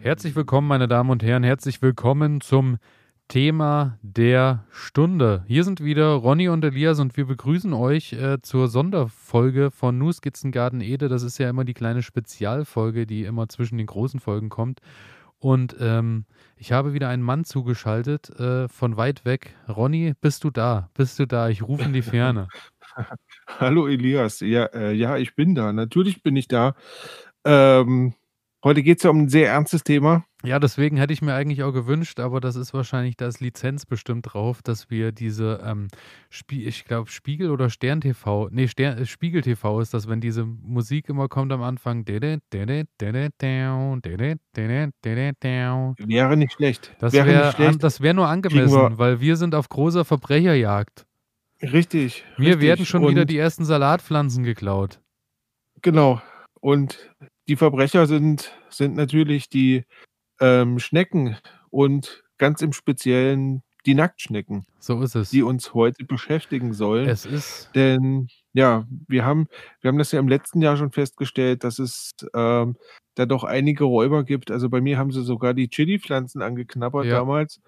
Herzlich willkommen, meine Damen und Herren. Herzlich willkommen zum Thema der Stunde. Hier sind wieder Ronny und Elias und wir begrüßen euch äh, zur Sonderfolge von Nu Skizzengarten Ede. Das ist ja immer die kleine Spezialfolge, die immer zwischen den großen Folgen kommt. Und ähm, ich habe wieder einen Mann zugeschaltet äh, von weit weg. Ronny, bist du da? Bist du da? Ich rufe in die Ferne. Hallo Elias. Ja, äh, ja, ich bin da. Natürlich bin ich da. Ähm, heute geht es ja um ein sehr ernstes Thema. Ja, deswegen hätte ich mir eigentlich auch gewünscht, aber das ist wahrscheinlich, da ist Lizenz bestimmt drauf, dass wir diese, ähm, Spie ich glaube, Spiegel oder Stern TV, nee, Stern, äh, Spiegel TV ist das, wenn diese Musik immer kommt am Anfang. Wäre nicht schlecht. Das wäre wär, an, das wäre nur angemessen, weil wir sind auf großer Verbrecherjagd. Richtig. Mir richtig. werden schon wieder die ersten Salatpflanzen geklaut. Genau. Und die Verbrecher sind, sind natürlich die ähm, Schnecken und ganz im Speziellen die Nacktschnecken. So ist es. Die uns heute beschäftigen sollen. Es ist. Denn ja, wir haben, wir haben das ja im letzten Jahr schon festgestellt, dass es ähm, da doch einige Räuber gibt. Also bei mir haben sie sogar die Chili-Pflanzen angeknabbert ja. damals.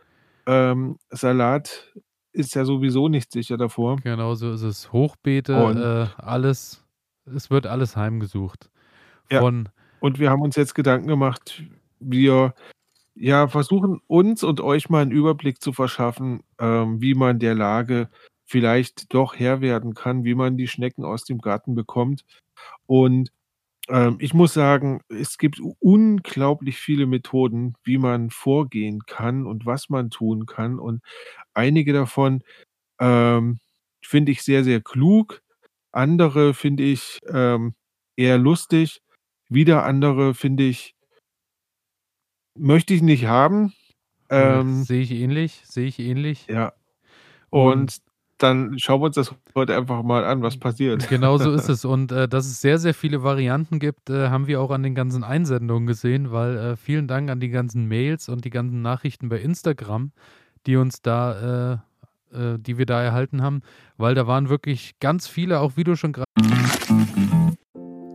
Ähm, Salat ist ja sowieso nicht sicher davor. Genau so ist es. Hochbeete, äh, alles, es wird alles heimgesucht. Von ja. Und wir haben uns jetzt Gedanken gemacht, wir ja versuchen uns und euch mal einen Überblick zu verschaffen, ähm, wie man der Lage vielleicht doch Herr werden kann, wie man die Schnecken aus dem Garten bekommt. Und ähm, ich muss sagen, es gibt unglaublich viele Methoden, wie man vorgehen kann und was man tun kann. Und einige davon ähm, finde ich sehr, sehr klug. Andere finde ich ähm, eher lustig. Wieder andere finde ich, möchte ich nicht haben. Ähm, sehe ich ähnlich, sehe ich ähnlich. Ja. Und, und dann schauen wir uns das heute einfach mal an, was passiert. Genau so ist es. Und äh, dass es sehr, sehr viele Varianten gibt, äh, haben wir auch an den ganzen Einsendungen gesehen, weil äh, vielen Dank an die ganzen Mails und die ganzen Nachrichten bei Instagram, die uns da, äh, äh, die wir da erhalten haben, weil da waren wirklich ganz viele, auch wie du schon gerade.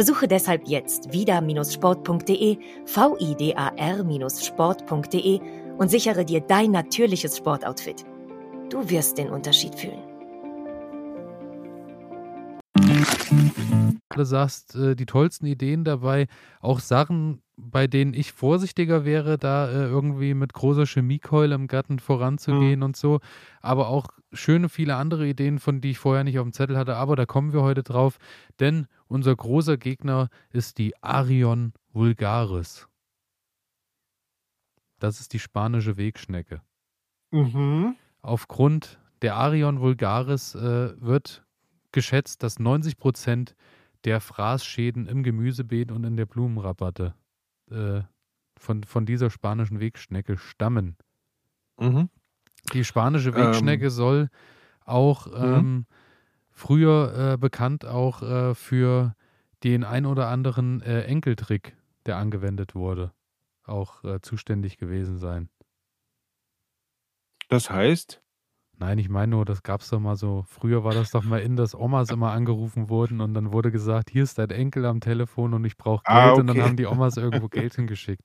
Besuche deshalb jetzt vida-sport.de, vidar-sport.de und sichere dir dein natürliches Sportoutfit. Du wirst den Unterschied fühlen. Du sagst, äh, die tollsten Ideen dabei, auch Sachen, bei denen ich vorsichtiger wäre, da äh, irgendwie mit großer Chemiekeule im Garten voranzugehen mhm. und so. Aber auch schöne viele andere Ideen, von die ich vorher nicht auf dem Zettel hatte. Aber da kommen wir heute drauf, denn unser großer Gegner ist die Arion vulgaris. Das ist die spanische Wegschnecke. Mhm. Aufgrund der Arion vulgaris äh, wird geschätzt, dass 90 Prozent der Fraßschäden im Gemüsebeet und in der Blumenrabatte äh, von, von dieser spanischen Wegschnecke stammen. Mhm. Die spanische Wegschnecke ähm. soll auch mhm. ähm, früher äh, bekannt auch äh, für den ein oder anderen äh, Enkeltrick, der angewendet wurde, auch äh, zuständig gewesen sein. Das heißt? Nein, ich meine nur, das gab es doch mal so. Früher war das doch mal in, dass Omas immer angerufen wurden und dann wurde gesagt, hier ist dein Enkel am Telefon und ich brauche ah, Geld ah, okay. und dann haben die Omas irgendwo Geld hingeschickt.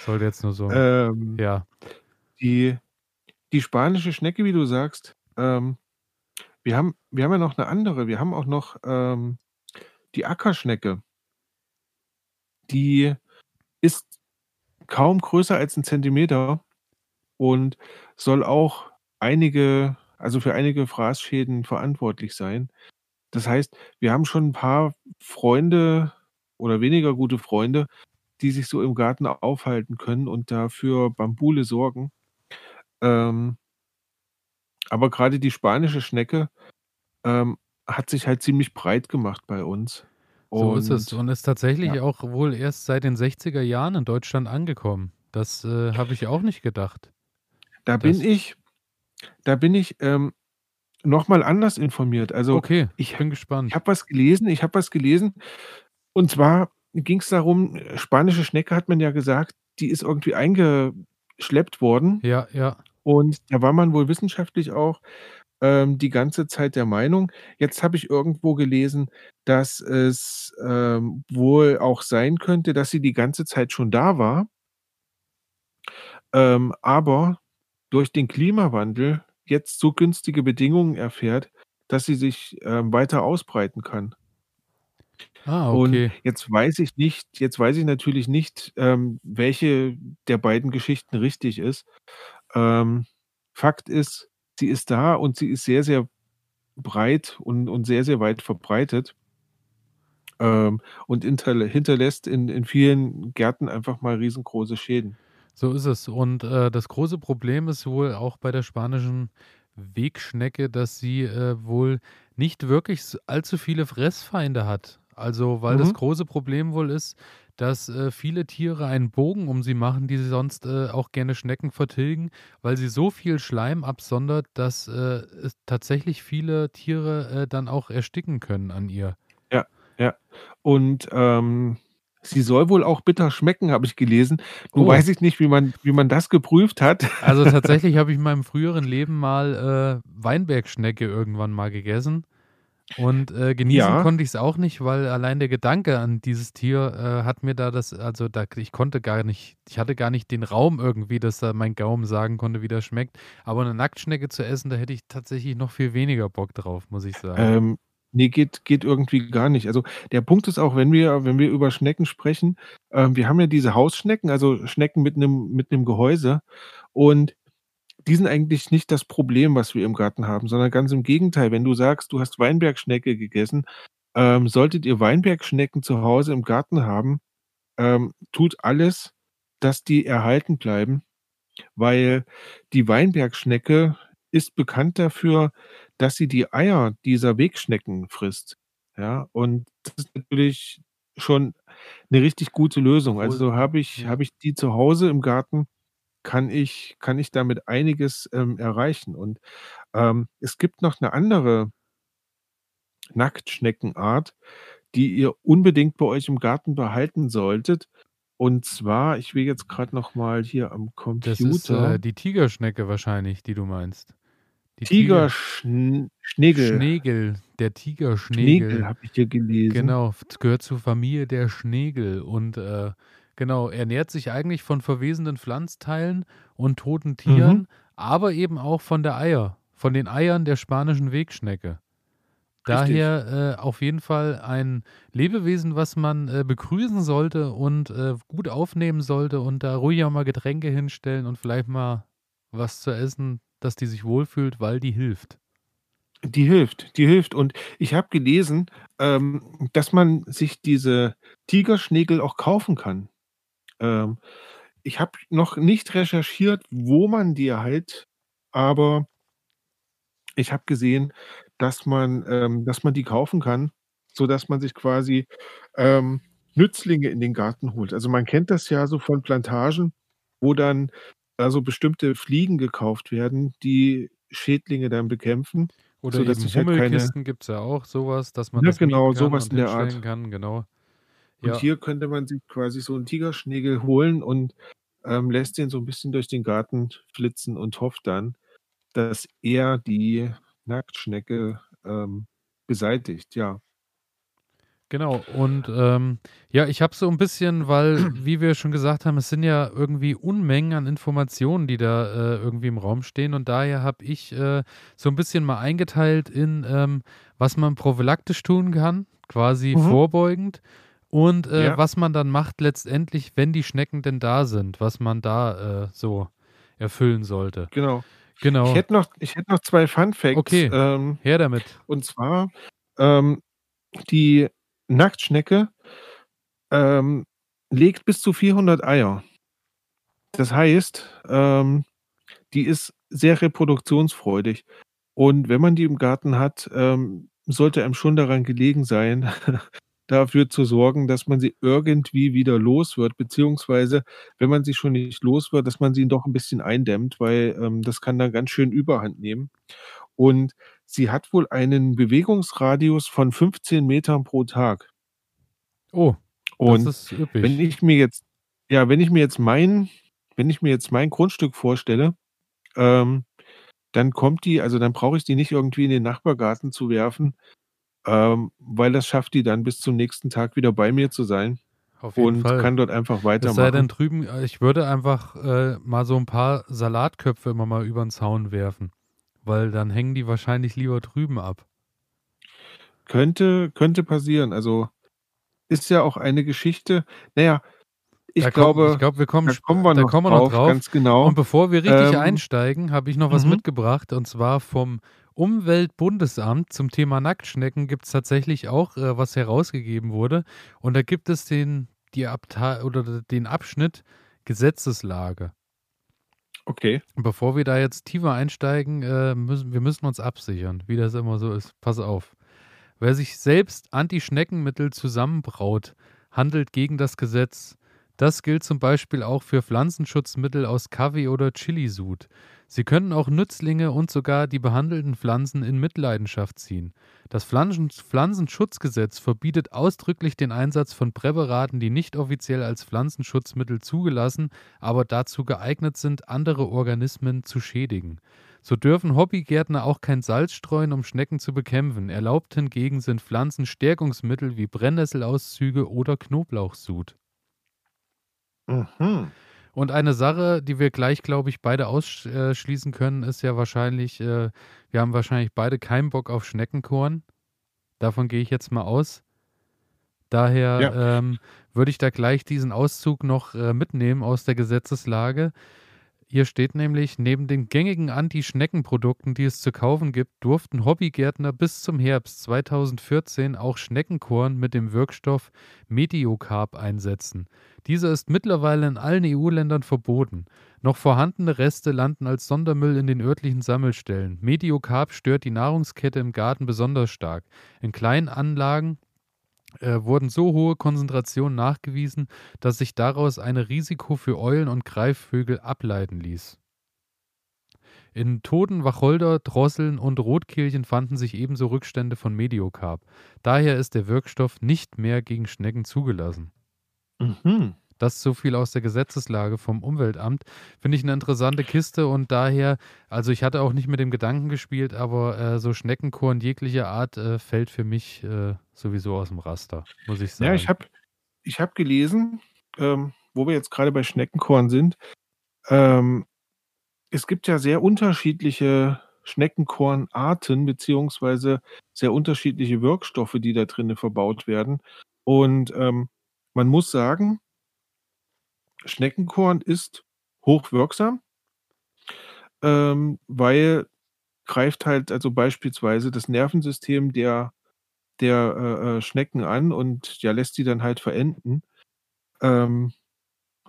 Sollte jetzt nur so. Ähm, ja. Die, die spanische Schnecke, wie du sagst, ähm, wir, haben, wir haben ja noch eine andere. Wir haben auch noch ähm, die Ackerschnecke. Die ist kaum größer als ein Zentimeter und soll auch einige also für einige Fraßschäden verantwortlich sein. Das heißt, wir haben schon ein paar Freunde oder weniger gute Freunde, die sich so im Garten aufhalten können und dafür Bambule sorgen. Ähm, aber gerade die spanische Schnecke ähm, hat sich halt ziemlich breit gemacht bei uns. So ist es und ist tatsächlich ja. auch wohl erst seit den 60er Jahren in Deutschland angekommen. Das äh, habe ich auch nicht gedacht. Da Das bin ich, da bin ich ähm, nochmal anders informiert. Also okay, ich, ich bin ich gespannt. habe was gelesen, ich habe was gelesen. Und zwar ging es darum, spanische Schnecke hat man ja gesagt, die ist irgendwie eingeschleppt worden. Ja, ja. Und da war man wohl wissenschaftlich auch ähm, die ganze Zeit der Meinung. Jetzt habe ich irgendwo gelesen, dass es ähm, wohl auch sein könnte, dass sie die ganze Zeit schon da war. Ähm, aber durch den Klimawandel jetzt so günstige Bedingungen erfährt, dass sie sich ähm, weiter ausbreiten kann. Ah, Und okay. jetzt weiß ich nicht, jetzt weiß ich natürlich nicht, ähm, welche der beiden Geschichten richtig ist. Ähm, Fakt ist, sie ist da und sie ist sehr, sehr breit und, und sehr, sehr weit verbreitet. Ähm, und hinterlä hinterlässt in, in vielen Gärten einfach mal riesengroße Schäden. So ist es. Und äh, das große Problem ist wohl auch bei der spanischen Wegschnecke, dass sie äh, wohl nicht wirklich allzu viele Fressfeinde hat. Also, weil das Mhm. große Problem wohl ist, dass äh, viele Tiere einen Bogen um sie machen, die sie sonst äh, auch gerne Schnecken vertilgen, weil sie so viel Schleim absondert, dass äh, es tatsächlich viele Tiere äh, dann auch ersticken können an ihr. Ja, ja. Und ähm, sie soll wohl auch bitter schmecken, habe ich gelesen. Nun Oh. weiß ich nicht, wie man, wie man das geprüft hat. Also tatsächlich habe ich in meinem früheren Leben mal äh, Weinbergschnecke irgendwann mal gegessen. Und äh, genießen Ja. konnte ich es auch nicht, weil allein der Gedanke an dieses Tier äh, hat mir da das, also da, ich konnte gar nicht, ich hatte gar nicht den Raum irgendwie, dass da mein Gaumen sagen konnte, wie das schmeckt. Aber eine Nacktschnecke zu essen, da hätte ich tatsächlich noch viel weniger Bock drauf, muss ich sagen. Ähm, nee, geht, geht irgendwie gar nicht. Also der Punkt ist auch, wenn wir, wenn wir über Schnecken sprechen, ähm, wir haben ja diese Hausschnecken, also Schnecken mit einem mit Gehäuse. Und die sind eigentlich nicht das Problem, was wir im Garten haben, sondern ganz im Gegenteil. Wenn du sagst, du hast Weinbergschnecke gegessen, ähm, solltet ihr Weinbergschnecken zu Hause im Garten haben, ähm, tut alles, dass die erhalten bleiben, weil die Weinbergschnecke ist bekannt dafür, dass sie die Eier dieser Wegschnecken frisst. Ja, und das ist natürlich schon eine richtig gute Lösung. Also habe ich, habe ich die zu Hause im Garten, kann ich, kann ich damit einiges ähm, erreichen. Und ähm, es gibt noch eine andere Nacktschneckenart, die ihr unbedingt bei euch im Garten behalten solltet. Und zwar, ich will jetzt gerade noch mal hier am das ist Computer. äh, die Tigerschnecke wahrscheinlich, die du meinst. Die Tigerschnegel. Schnegel, der Schnegel Tigerschnegel. habe ich hier gelesen. Genau, gehört zur Familie der Schnegel und äh, genau, ernährt sich eigentlich von verwesenden Pflanzteilen und toten Tieren, Mhm. aber eben auch von der Eier, von den Eiern der spanischen Wegschnecke. Daher äh, auf jeden Fall ein Lebewesen, was man äh, begrüßen sollte und äh, gut aufnehmen sollte und da ruhig auch mal Getränke hinstellen und vielleicht mal was zu essen, dass die sich wohlfühlt, weil die hilft. Die hilft, die hilft. Und ich habe gelesen, ähm, dass man sich diese Tigerschnegel auch kaufen kann. Ähm, ich habe noch nicht recherchiert, wo man die erhält, aber ich habe gesehen, dass man, ähm, dass man die kaufen kann, sodass man sich quasi ähm, Nützlinge in den Garten holt. Also man kennt das ja so von Plantagen, wo dann also bestimmte Fliegen gekauft werden, die Schädlinge dann bekämpfen. Oder sodass eben halt Hummelkisten gibt es ja auch, sowas, dass man Ja, das genau, sowas in der Art. kann, genau. Und Ja, hier könnte man sich quasi so einen Tigerschnegel holen und ähm, lässt den so ein bisschen durch den Garten flitzen und hofft dann, dass er die Nacktschnecke ähm, beseitigt. Ja. Genau. Und ähm, ja, ich habe so ein bisschen, weil, wie wir schon gesagt haben, es sind ja irgendwie Unmengen an Informationen, die da äh, irgendwie im Raum stehen. Und daher habe ich äh, so ein bisschen mal eingeteilt in, ähm, was man prophylaktisch tun kann, quasi Mhm. vorbeugend. Und äh, Ja. was man dann macht letztendlich, wenn die Schnecken denn da sind, was man da äh, so erfüllen sollte. Genau. Genau. Ich hätte noch, ich hätte noch zwei Fun Facts. Okay. Ähm, Her damit. und zwar ähm, die Nacktschnecke ähm, legt bis zu 400 Eier. Das heißt, ähm, die ist sehr reproduktionsfreudig. Und wenn man die im Garten hat, ähm, sollte einem schon daran gelegen sein, dafür zu sorgen, dass man sie irgendwie wieder los wird, beziehungsweise wenn man sie schon nicht los wird, dass man sie doch ein bisschen eindämmt, weil ähm, das kann dann ganz schön Überhand nehmen. Und sie hat wohl einen Bewegungsradius von 15 Metern pro Tag. Oh, Und das ist üppig. wenn ich mir jetzt, ja, wenn ich mir jetzt mein, wenn ich mir jetzt mein Grundstück vorstelle, ähm, dann kommt die, also dann brauche ich die nicht irgendwie in den Nachbargarten zu werfen, ähm, weil das schafft die dann bis zum nächsten Tag wieder bei mir zu sein Auf jeden und Fall. kann dort einfach Es sei denn weitermachen. drüben, äh, ich würde einfach äh, mal so ein paar Salatköpfe immer mal über den Zaun werfen. Weil dann hängen die wahrscheinlich lieber drüben ab. Könnte, könnte passieren. Also ist ja auch eine Geschichte. Naja, ich kommt- glaube, ich glaube, wir kommen, da kommen wir da noch kommen wir drauf, noch drauf. ganz genau. Und bevor wir richtig Ähm, einsteigen, habe ich noch was mhm. mitgebracht und zwar vom Umweltbundesamt zum Thema Nacktschnecken gibt es tatsächlich auch, äh, was herausgegeben wurde. Und da gibt es den, die Abteil oder den Abschnitt Gesetzeslage. Okay. Bevor wir da jetzt tiefer einsteigen, äh, müssen wir müssen uns absichern, wie das immer so ist. Pass auf. Wer sich selbst Anti-Schneckenmittel zusammenbraut, handelt gegen das Gesetz. Das gilt zum Beispiel auch für Pflanzenschutzmittel aus Kaffee oder Chilisud. Sie können auch Nützlinge und sogar die behandelten Pflanzen in Mitleidenschaft ziehen. Das Pflanzen Pflanzenschutzgesetz verbietet ausdrücklich den Einsatz von Präparaten, die nicht offiziell als Pflanzenschutzmittel zugelassen, aber dazu geeignet sind, andere Organismen zu schädigen. So dürfen Hobbygärtner auch kein Salz streuen, um Schnecken zu bekämpfen. Erlaubt hingegen sind Pflanzenstärkungsmittel wie Brennnesselauszüge oder Knoblauchsud. Mhm. Und eine Sache, die wir gleich, glaube ich, beide ausschließen können, ist ja wahrscheinlich, äh, wir haben wahrscheinlich beide keinen Bock auf Schneckenkorn. Davon gehe ich jetzt mal aus. Daher Ja. ähm, würde ich da gleich diesen Auszug noch äh, mitnehmen aus der Gesetzeslage. Hier steht nämlich, neben den gängigen Anti-Schnecken-Produkten, die es zu kaufen gibt, durften Hobbygärtner bis zum Herbst 2014 auch Schneckenkorn mit dem Wirkstoff Mediocarb einsetzen. Dieser ist mittlerweile in allen EU-Ländern verboten. Noch vorhandene Reste landen als Sondermüll in den örtlichen Sammelstellen. Mediocarb stört die Nahrungskette im Garten besonders stark. In kleinen Anlagen äh, wurden so hohe Konzentrationen nachgewiesen, dass sich daraus ein Risiko für Eulen und Greifvögel ableiten ließ. In toten Wacholder, Drosseln und Rotkehlchen fanden sich ebenso Rückstände von Mediocarb. Daher ist der Wirkstoff nicht mehr gegen Schnecken zugelassen. Mhm. Das so viel aus der Gesetzeslage vom Umweltamt. Finde ich eine interessante Kiste und daher, also ich hatte auch nicht mit dem Gedanken gespielt, aber äh, so Schneckenkorn jeglicher Art äh, fällt für mich äh, sowieso aus dem Raster, muss ich sagen. Ja, ich habe ich hab gelesen, ähm, wo wir jetzt gerade bei Schneckenkorn sind, ähm, es gibt ja sehr unterschiedliche Schneckenkornarten beziehungsweise sehr unterschiedliche Wirkstoffe, die da drinnen verbaut werden. Und ähm, man muss sagen, Schneckenkorn ist hochwirksam, ähm, weil greift halt also beispielsweise das Nervensystem der, der äh, äh, Schnecken an und ja, lässt sie dann halt verenden. Ähm,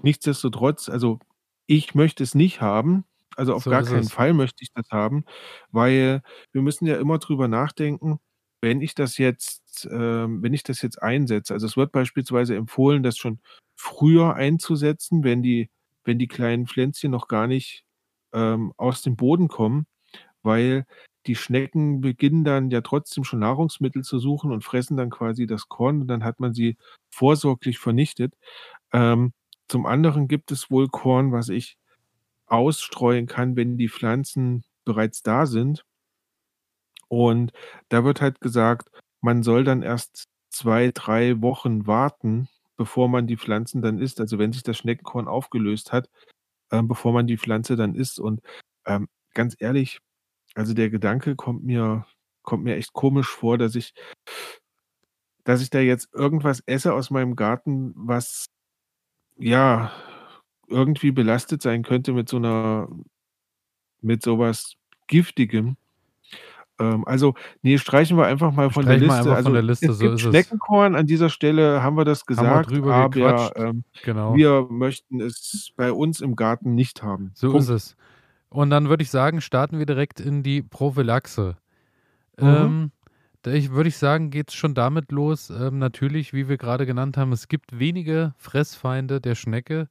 nichtsdestotrotz, also ich möchte es nicht haben. Also auf So gar keinen es. Fall möchte ich das haben, weil wir müssen ja immer drüber nachdenken, wenn ich das jetzt, ähm, wenn ich das jetzt einsetze. Also es wird beispielsweise empfohlen, das schon früher einzusetzen, wenn die, wenn die kleinen Pflänzchen noch gar nicht ähm, aus dem Boden kommen, weil die Schnecken beginnen dann ja trotzdem schon Nahrungsmittel zu suchen und fressen dann quasi das Korn und dann hat man sie vorsorglich vernichtet. Ähm, zum anderen gibt es wohl Korn, was ich ausstreuen kann, wenn die Pflanzen bereits da sind. Und da wird halt gesagt, man soll dann erst zwei, drei Wochen warten, bevor man die Pflanzen dann isst. Also wenn sich das Schneckenkorn aufgelöst hat, ähm, bevor man die Pflanze dann isst. Und ähm, ganz ehrlich, also der Gedanke kommt mir, kommt mir echt komisch vor, dass ich, dass ich da jetzt irgendwas esse aus meinem Garten, was ja irgendwie belastet sein könnte mit so einer, mit sowas Giftigem. Ähm, also, nee, streichen wir einfach mal von der Streichen wir Liste. Also von der Liste, es so gibt. Schneckenkorn, an dieser Stelle haben wir das Haben wir gesagt, drüber aber ähm, Genau. wir möchten es bei uns im Garten nicht haben. So Punkt. ist es. Und dann würde ich sagen, starten wir direkt in die Prophylaxe. Mhm. Ähm, ich, würde ich sagen, geht es schon damit los. Ähm, natürlich, wie wir gerade genannt haben, es gibt wenige Fressfeinde der Schnecke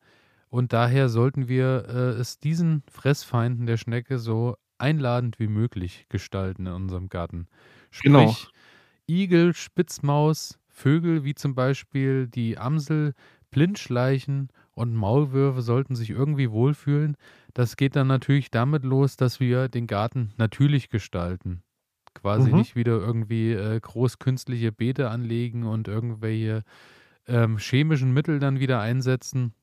und daher sollten wir äh, es diesen Fressfeinden der Schnecke so einladend wie möglich gestalten in unserem Garten. Genau. Sprich, Igel, Spitzmaus, Vögel wie zum Beispiel die Amsel, Blindschleichen und Maulwürfe sollten sich irgendwie wohlfühlen. Das geht dann natürlich damit los, dass wir den Garten natürlich gestalten. Quasi Mhm. nicht wieder irgendwie äh, groß künstliche Beete anlegen und irgendwelche ähm, chemischen Mittel dann wieder einsetzen,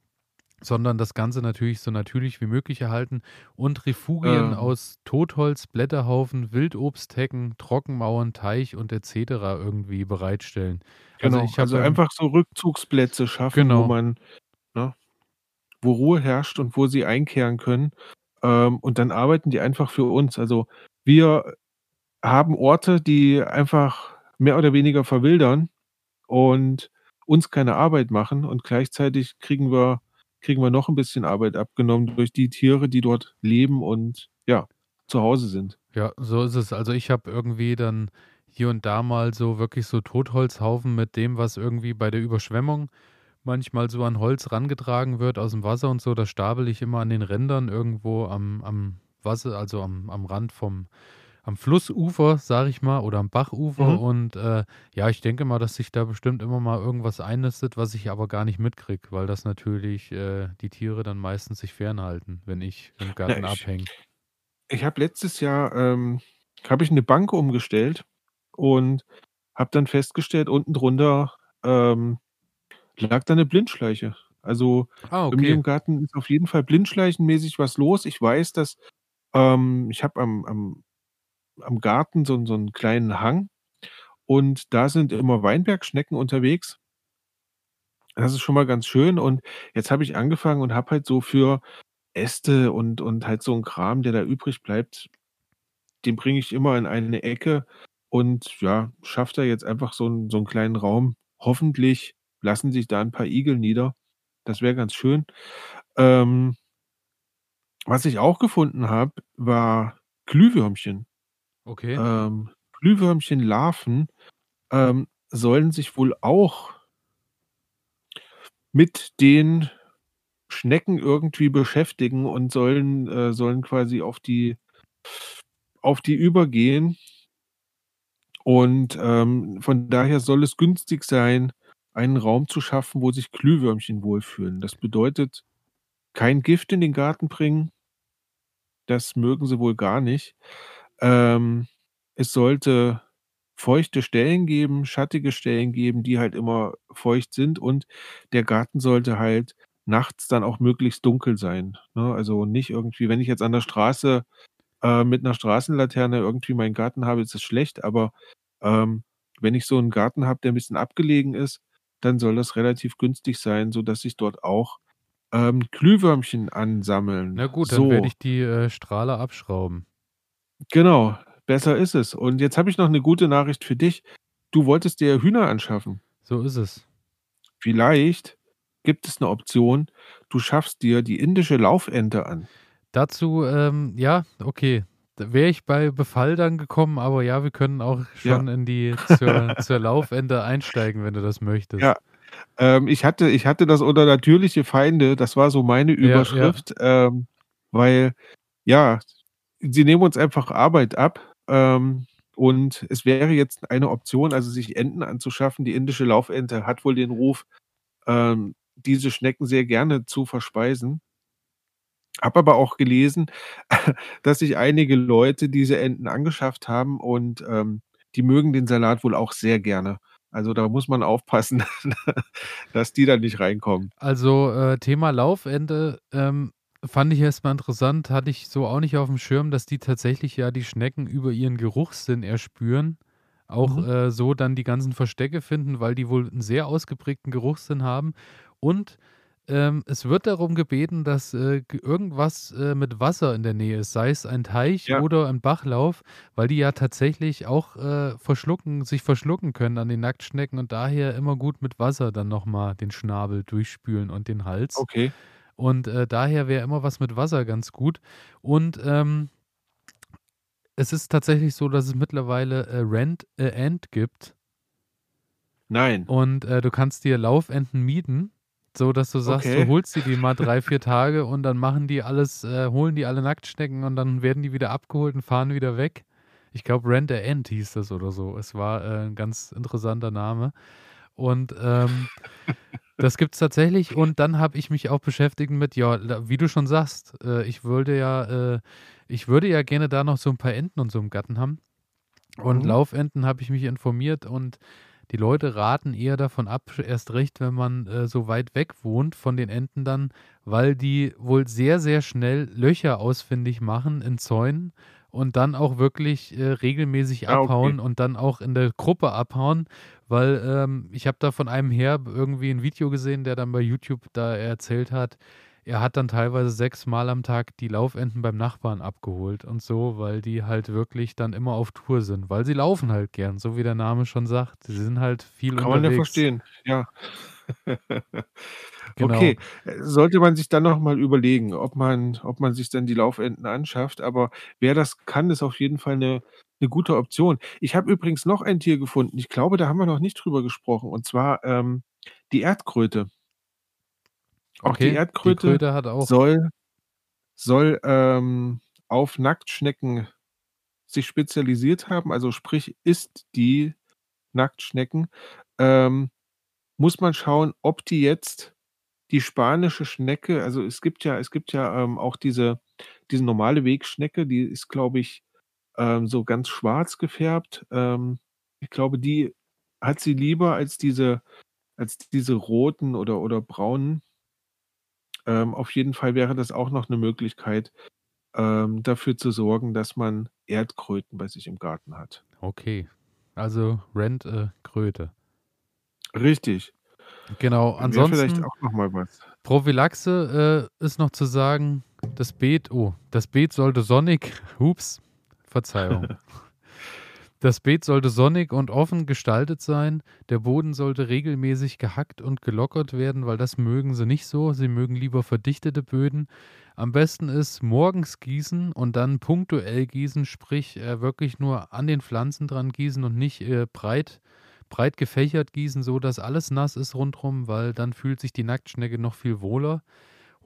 sondern das Ganze natürlich so natürlich wie möglich erhalten und Refugien Ähm. aus Totholz, Blätterhaufen, Wildobsthecken, Trockenmauern, Teich und etc. irgendwie bereitstellen. Genau. ich Also, habe, ähm einfach so Rückzugsplätze schaffen, Genau. wo man ne, wo Ruhe herrscht und wo sie einkehren können. Ähm, und dann arbeiten die einfach für uns. Also, wir haben Orte, die einfach mehr oder weniger verwildern und uns keine Arbeit machen und gleichzeitig kriegen wir kriegen wir noch 'n bisschen Arbeit abgenommen durch die Tiere, die dort leben und, ja, zu Hause sind. Ja, so ist es. Also, ich habe irgendwie dann hier und da mal so wirklich so Totholzhaufen mit dem, was irgendwie bei der Überschwemmung manchmal so an Holz rangetragen wird aus'm Wasser und so. Das stapele ich immer an den Rändern irgendwo am am Wasser also, am am Rand vom am Flussufer, sage ich mal, oder am Bachufer. Mhm. Und, äh, ja, ich denke mal, dass sich da bestimmt immer mal irgendwas einnistet, was ich aber gar nicht mitkriege, weil das natürlich äh, die Tiere dann meistens sich fernhalten, wenn ich im Garten ich abhänge. ich habe letztes Jahr, ähm habe ich 'ne Bank umgestellt und habe dann festgestellt, unten drunter, ähm, lag da 'ne Blindschleiche. Also, Ah, okay. im Garten ist auf jeden Fall blindschleichenmäßig was los. Ich weiß, dass ähm, ich habe am am am Garten so so 'n kleinen Hang und da sind immer Weinbergschnecken unterwegs. Das ist schon mal ganz schön und jetzt habe ich angefangen und habe halt so für Äste und und halt so 'n Kram, der da übrig bleibt den bringe ich immer in eine Ecke und, ja, schaffe da jetzt einfach so 'n so 'n kleinen Raum. Hoffentlich lassen sich da 'n paar Igel nieder. Das wäre ganz schön. Ähm was ich auch gefunden habe, war Glühwürmchen. Okay. Ähm, Glühwürmchenlarven, ähm, sollen sich wohl auch mit den Schnecken irgendwie beschäftigen und sollen äh, sollen quasi auf die auf die übergehen. Und, ähm, von daher soll es günstig sein, einen Raum zu schaffen, wo sich Glühwürmchen wohlfühlen. Das bedeutet, kein Gift in den Garten bringen. Das mögen sie wohl gar nicht. Ähm, es sollte feuchte Stellen geben, schattige Stellen geben, die halt immer feucht sind und der Garten sollte halt nachts dann auch möglichst dunkel sein, ne? Also, nicht irgendwie wenn ich jetzt an der Straße, äh, mit 'ner Straßenlaterne irgendwie meinen Garten habe, ist das schlecht, aber, ähm, wenn ich so 'n Garten habe, der 'n bisschen abgelegen ist, dann soll das relativ günstig sein, sodass sich dort auch, ähm, Glühwürmchen ansammeln. Na gut, dann werde ich die, äh, Strahler abschrauben. Genau, besser ist es. Und jetzt habe ich noch 'ne gute Nachricht für dich. Du wolltest dir Hühner anschaffen. So ist es. Vielleicht gibt es 'ne Option, du schaffst dir die indische Laufente an. Dazu, ähm ja, okay. Da wäre ich bei Befall dann gekommen, aber ja, wir können auch Ja. schon in die zur zur Laufente einsteigen, wenn du das möchtest. Ja, ähm, ich hatte ich hatte das unter natürliche Feinde, das war so meine Ja, ja. Überschrift, ähm, weil, ja, sie nehmen uns einfach Arbeit ab, ähm, und es wäre jetzt eine Option, also, sich Enten anzuschaffen. Die indische Laufente hat wohl den Ruf, ähm, diese Schnecken sehr gerne zu verspeisen. Habe aber auch gelesen, dass sich einige Leute diese Enten angeschafft haben und, ähm, die mögen den Salat wohl auch sehr gerne. Also, da muss man aufpassen, dass die da nicht reinkommen. Also, äh, Thema Laufente, ähm, fand ich erst mal interessant, hatte ich so auch nicht auf'm Schirm, dass die tatsächlich ja die Schnecken über ihren Geruchssinn erspüren, auch, Mhm. äh, so dann die ganzen Verstecke finden, weil die wohl 'n sehr ausgeprägten Geruchssinn haben. Und, ähm, es wird darum gebeten, dass, äh, irgendwas, äh, mit Wasser in der Nähe ist, sei es ein Teich Ja. oder ein Bachlauf, weil die ja tatsächlich auch, äh, verschlucken sich verschlucken können an den Nacktschnecken und daher immer gut mit Wasser dann noch mal den Schnabel durchspülen und den Hals. Okay. Und, äh, daher wäre immer was mit Wasser ganz gut. Und, ähm es ist tatsächlich so, dass es mittlerweile äh, Rent a End gibt. Nein. Und äh, du kannst dir Laufenten mieten, so dass du sagst, Okay. du holst dir die mal drei, vier Tage und dann machen die alles, äh, holen die alle Nacktschnecken und dann werden die wieder abgeholt und fahren wieder weg. Ich glaube, Rent a End hieß das oder so. Es war äh, ein ganz interessanter Name. Und ähm, das gibt es tatsächlich. Und dann habe ich mich auch beschäftigt mit, ja, wie du schon sagst, äh, ich würde ja, äh, ich würde ja gerne da noch so ein paar Enten und so im Garten haben. Und Mhm. Laufenten habe ich mich informiert und die Leute raten eher davon ab, erst recht, wenn man äh, so weit weg wohnt von den Enten dann, weil die wohl sehr, sehr schnell Löcher ausfindig machen in Zäunen und dann auch wirklich äh, regelmäßig Ah, okay. abhauen und dann auch in der Gruppe abhauen, weil ähm, ich habe da von einem her irgendwie ein Video gesehen, der dann bei YouTube da erzählt hat, er hat dann teilweise sechsmal am Tag die Laufenten beim Nachbarn abgeholt und so, weil die halt wirklich dann immer auf Tour sind, weil sie laufen halt gern, so wie der Name schon sagt. Sie sind halt viel Kann man ja unterwegs. verstehen, ja. Genau. Okay, sollte man sich dann noch mal überlegen, ob man ob man sich dann die Laufenten anschafft, aber wer das kann, ist auf jeden Fall 'ne 'ne gute Option. Ich habe übrigens noch ein Tier gefunden. Ich glaube, da haben wir noch nicht drüber gesprochen, und zwar, ähm, die Erdkröte. Auch Okay, die die Erdkröte Kröte hat auch soll soll, ähm, auf Nacktschnecken sich spezialisiert haben, also sprich, isst die Nacktschnecken. Ähm, muss man schauen, ob die jetzt die spanische Schnecke also es gibt ja es gibt ja, ähm, auch diese diese normale Wegschnecke, die ist, glaube ich, ähm, so ganz schwarz gefärbt. Ähm, ich glaube, die hat sie lieber als diese als diese roten oder oder braunen. Ähm, auf jeden Fall wäre das auch noch 'ne Möglichkeit, ähm, dafür zu sorgen, dass man Erdkröten bei sich im Garten hat. Okay, also Rent a Kröte. Richtig. Genau, vielleicht ansonsten auch noch mal was. Prophylaxe, äh, ist noch zu sagen, das Beet oh, das Beet sollte sonnig ups, Verzeihung. Das Beet sollte sonnig und offen gestaltet sein. Der Boden sollte regelmäßig gehackt und gelockert werden, weil das mögen sie nicht so. Sie mögen lieber verdichtete Böden. Am besten ist morgens gießen und dann punktuell gießen, sprich äh, wirklich nur an den Pflanzen dran gießen und nicht äh, breit, breit gefächert gießen, so dass alles nass ist rundherum, weil dann fühlt sich die Nacktschnecke noch viel wohler.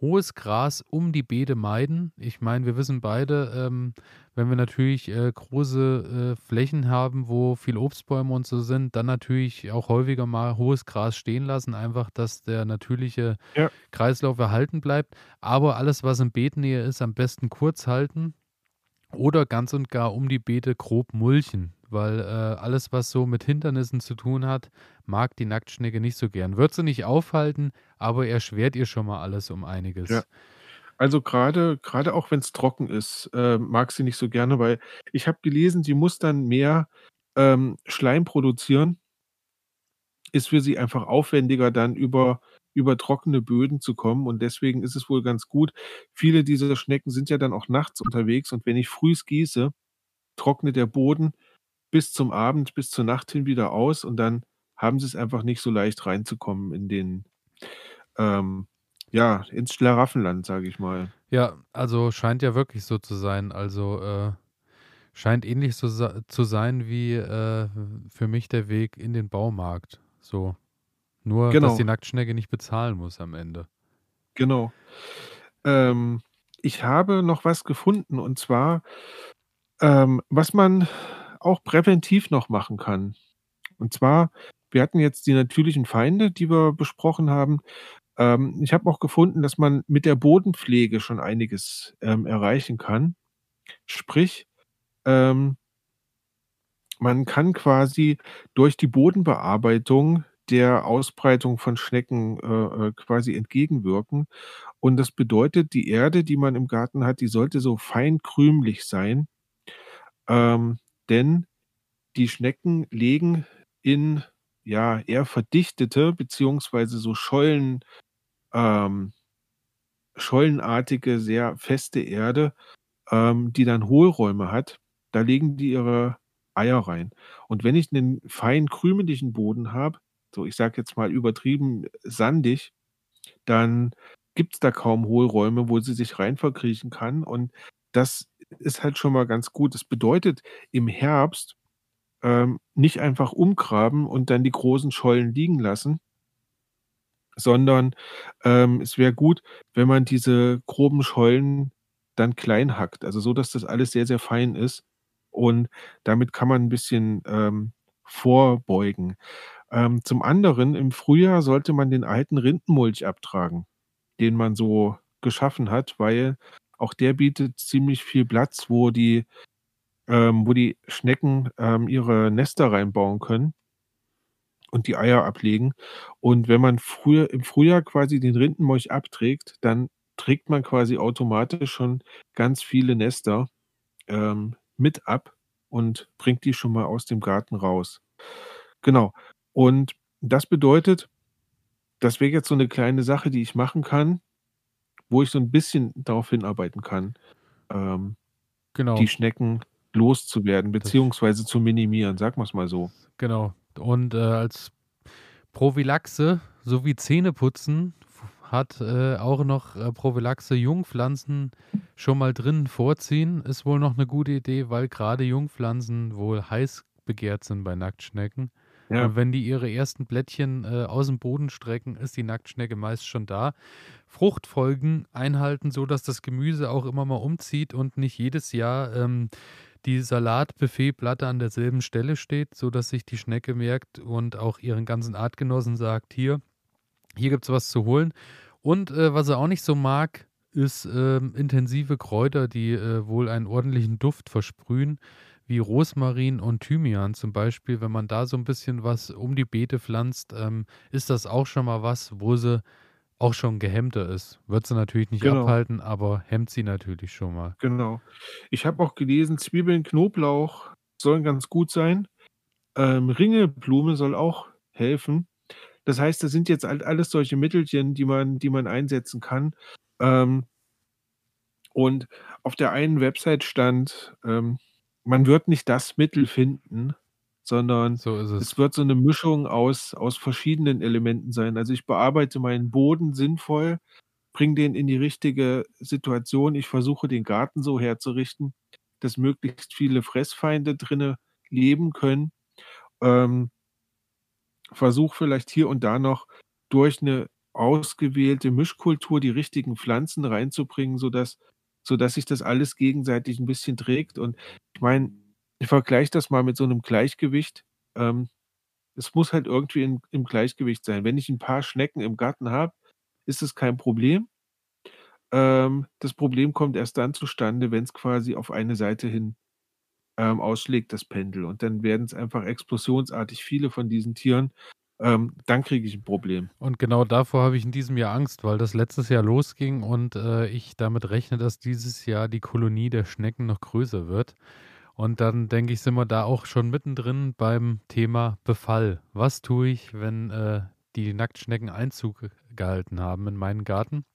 Hohes Gras um die Beete meiden. Ich meine, wir wissen beide, ähm, wenn wir natürlich äh, große äh, Flächen haben, wo viel Obstbäume und so sind, dann natürlich auch häufiger mal hohes Gras stehen lassen, einfach, dass der natürliche Ja. Kreislauf erhalten bleibt. Aber alles, was in Beetnähe ist, am besten kurz halten oder ganz und gar um die Beete grob mulchen, weil äh, alles, was so mit Hindernissen zu tun hat, mag die Nacktschnecke nicht so gern. Wird sie nicht aufhalten, aber erschwert ihr schon mal alles um einiges. Ja. Also grade grade auch wenn's trocken ist, äh, mag sie nicht so gerne, weil ich habe gelesen, sie muss dann mehr, ähm, Schleim produzieren. Ist für sie einfach aufwendiger, dann über über trockene Böden zu kommen und deswegen ist es wohl ganz gut. Viele dieser Schnecken sind ja dann auch nachts unterwegs und wenn ich frühs gieße, trocknet der Boden bis zum Abend, bis zur Nacht hin wieder aus und dann haben sie's einfach nicht so leicht reinzukommen in den ähm, ja, ins Schlaraffenland, sage ich mal. Ja, also scheint ja wirklich so zu sein. Also äh, scheint ähnlich so zu sein wie äh, für mich der Weg in den Baumarkt. So. Nur, dass Genau. die Nacktschnecke nicht bezahlen muss am Ende. Genau. Ähm, ich habe noch was gefunden und zwar, ähm, was man auch präventiv noch machen kann. Und zwar, wir hatten jetzt die natürlichen Feinde, die wir besprochen haben. Ähm, ich habe auch gefunden, dass man mit der Bodenpflege schon einiges, ähm, erreichen kann. Sprich, ähm man kann quasi durch die Bodenbearbeitung der Ausbreitung von Schnecken, äh, äh, quasi entgegenwirken. Und das bedeutet, die Erde, die man im Garten hat, die sollte so fein krümelig sein. Ähm, denn die Schnecken legen in, ja, eher verdichtete beziehungsweise so Schollen ähm schollenartige, sehr feste Erde, ähm, die dann Hohlräume hat. Da legen die ihre Eier rein. Und wenn ich 'nen fein krümeligen Boden habe, so ich sage jetzt mal übertrieben sandig, dann gibt's da kaum Hohlräume, wo sie sich rein verkriechen kann und das ist halt schon mal ganz gut. Das bedeutet im Herbst ähm, nicht einfach umgraben und dann die großen Schollen liegen lassen, sondern ähm, es wäre gut, wenn man diese groben Schollen dann klein hackt, also so, dass das alles sehr, sehr fein ist. Und damit kann man ein bisschen ähm, vorbeugen. Ähm, zum anderen, im Frühjahr sollte man den alten Rindenmulch abtragen, den man so geschaffen hat, weil auch der bietet ziemlich viel Platz, wo die, ähm, wo die Schnecken ähm, ihre Nester reinbauen können und die Eier ablegen. Und wenn man früher, im Frühjahr quasi den Rindenmulch abträgt, dann trägt man quasi automatisch schon ganz viele Nester ähm, mit ab und bringt die schon mal aus dem Garten raus. Genau. Und das bedeutet, das wäre jetzt so eine kleine Sache, die ich machen kann, wo ich so ein bisschen darauf hinarbeiten kann, ähm, Genau. die Schnecken loszuwerden, Das beziehungsweise zu minimieren, sagen wir es mal so. Genau. Und äh, als Prophylaxe sowie Zähneputzen hat äh, auch noch äh, Prophylaxe Jungpflanzen schon mal drinnen vorziehen. Ist wohl noch eine gute Idee, weil gerade Jungpflanzen wohl heiß begehrt sind bei Nacktschnecken. Ja, Und wenn die ihre ersten Blättchen äh, aus dem Boden strecken, ist die Nacktschnecke meist schon da. Fruchtfolgen einhalten, so dass das Gemüse auch immer mal umzieht und nicht jedes Jahr ähm, die Salatbuffetplatte an derselben Stelle steht, so dass sich die Schnecke merkt und auch ihren ganzen Artgenossen sagt, hier, hier gibt es was zu holen. Und äh, was er auch nicht so mag, ist ähm, intensive Kräuter, die äh, wohl einen ordentlichen Duft versprühen, wie Rosmarin und Thymian zum Beispiel. Wenn man da so ein bisschen was um die Beete pflanzt, ähm, ist das auch schon mal was, wo sie auch schon gehemmter ist. Wird sie natürlich nicht Genau. abhalten, aber hemmt sie natürlich schon mal. genau. Ich habe auch gelesen, Zwiebeln, Knoblauch sollen ganz gut sein. Ähm, Ringelblume soll auch helfen. Das heißt, das sind jetzt halt alles solche Mittelchen, die man, die man einsetzen kann. Ähm, und auf der einen Website stand, ähm, man wird nicht das Mittel finden, sondern So es. es wird so eine Mischung aus, aus verschiedenen Elementen sein. Also ich bearbeite meinen Boden sinnvoll, bringe den in die richtige Situation. Ich versuche den Garten so herzurichten, dass möglichst viele Fressfeinde drinne leben können. Ähm, versuche vielleicht hier und da noch durch eine ausgewählte Mischkultur die richtigen Pflanzen reinzubringen, sodass, sodass sich das alles gegenseitig ein bisschen trägt. Und ich meine, ich vergleiche das mal mit so einem Gleichgewicht. Ähm, es muss halt irgendwie in, im Gleichgewicht sein. Wenn ich ein paar Schnecken im Garten habe, ist es kein Problem. Ähm, das Problem kommt erst dann zustande, wenn es quasi auf eine Seite hin ähm, ausschlägt, das Pendel. Und dann werden es einfach explosionsartig viele von diesen Tieren. Ähm, dann kriege ich ein Problem. Und genau davor habe ich in diesem Jahr Angst, weil das letztes Jahr losging und äh, ich damit rechne, dass dieses Jahr die Kolonie der Schnecken noch größer wird. Und dann denke ich, sind wir da auch schon mittendrin beim Thema Befall. Was tue ich, wenn äh, die Nacktschnecken Einzug gehalten haben in meinen Garten?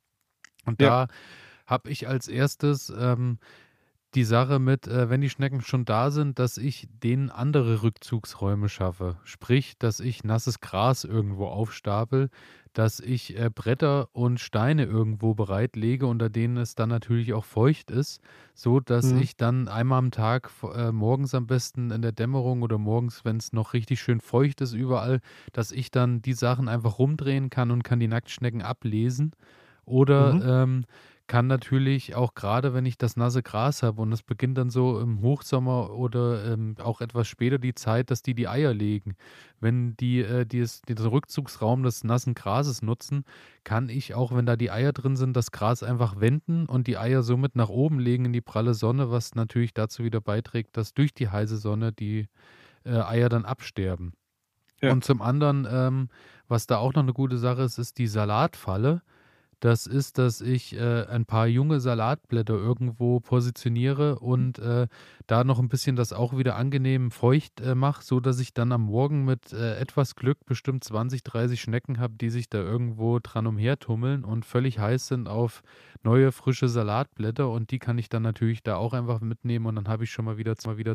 Und Ja. da habe ich als erstes ähm, die Sache mit, äh, wenn die Schnecken schon da sind, dass ich denen andere Rückzugsräume schaffe. Sprich, dass ich nasses Gras irgendwo aufstapel, dass ich äh, Bretter und Steine irgendwo bereitlege, unter denen es dann natürlich auch feucht ist, so dass Mhm. ich dann einmal am Tag, äh, morgens am besten in der Dämmerung oder morgens, wenn es noch richtig schön feucht ist überall, dass ich dann die Sachen einfach rumdrehen kann und kann die Nacktschnecken ablesen. Oder Mhm. ähm, kann natürlich auch gerade, wenn ich das nasse Gras habe und es beginnt dann so im Hochsommer oder ähm, auch etwas später die Zeit, dass die die Eier legen. Wenn die, äh, dieses, den Rückzugsraum des nassen Grases nutzen, kann ich auch, wenn da die Eier drin sind, das Gras einfach wenden und die Eier somit nach oben legen in die pralle Sonne, was natürlich dazu wieder beiträgt, dass durch die heiße Sonne die äh, Eier dann absterben. Ja. Und zum anderen, ähm, was da auch noch eine gute Sache ist, ist die Salatfalle. Das ist, dass ich äh, ein paar junge Salatblätter irgendwo positioniere und äh, da noch ein bisschen das auch wieder angenehm feucht äh, mache, so dass ich dann am Morgen mit äh, etwas Glück bestimmt 20, 30 Schnecken habe, die sich da irgendwo dran umhertummeln und völlig heiß sind auf neue frische Salatblätter und die kann ich dann natürlich da auch einfach mitnehmen und dann habe ich schon mal wieder mal wieder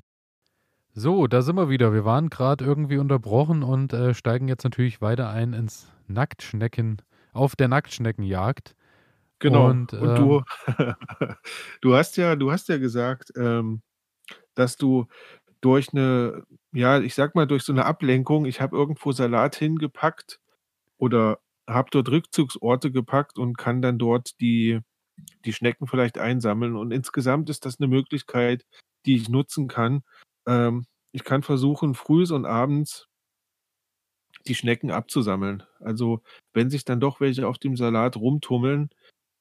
so, da sind wir wieder. Wir waren gerade irgendwie unterbrochen und äh, steigen jetzt natürlich weiter ein ins Nacktschnecken, auf der Nacktschneckenjagd. Genau. Und, Und du, ähm, du hast ja, du hast ja gesagt, ähm, dass du durch eine, ja, ich sag mal, durch so eine Ablenkung, ich habe irgendwo Salat hingepackt oder habe dort Rückzugsorte gepackt und kann dann dort die, die Schnecken vielleicht einsammeln. Und insgesamt ist das eine Möglichkeit, die ich nutzen kann. Ähm, ich kann versuchen, frühs und abends die Schnecken abzusammeln. Also wenn sich dann doch welche auf dem Salat rumtummeln,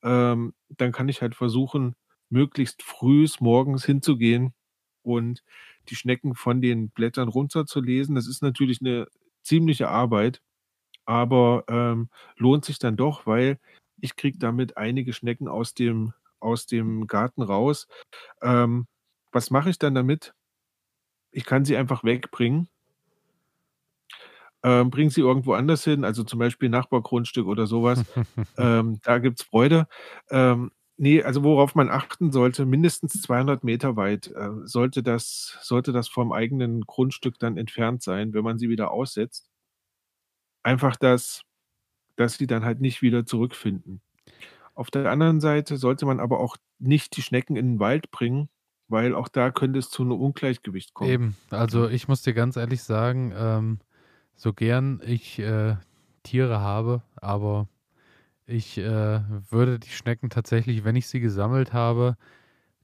ähm, dann kann ich halt versuchen, möglichst frühs morgens hinzugehen und die Schnecken von den Blättern runterzulesen. Das ist natürlich eine ziemliche Arbeit, aber ähm, lohnt sich dann doch, weil ich kriege damit einige Schnecken aus dem, aus dem Garten raus. Ähm, was mache ich dann damit? Ich kann sie einfach wegbringen ähm, bring sie irgendwo anders hin, also zum Beispiel Nachbargrundstück oder sowas. Ähm, da gibt's Freude. Ähm, ne, also worauf man achten sollte, mindestens 200 Meter weit, äh, sollte das sollte das vom eigenen Grundstück dann entfernt sein, wenn man sie wieder aussetzt. Einfach, dass dass sie dann halt nicht wieder zurückfinden. Auf der anderen Seite sollte man aber auch nicht die Schnecken in den Wald bringen, weil auch da könnte es zu 'nem Ungleichgewicht kommen. eben, also ich muss dir ganz ehrlich sagen, ähm, so gern ich äh, Tiere habe, aber ich äh, würde die Schnecken tatsächlich, wenn ich sie gesammelt habe,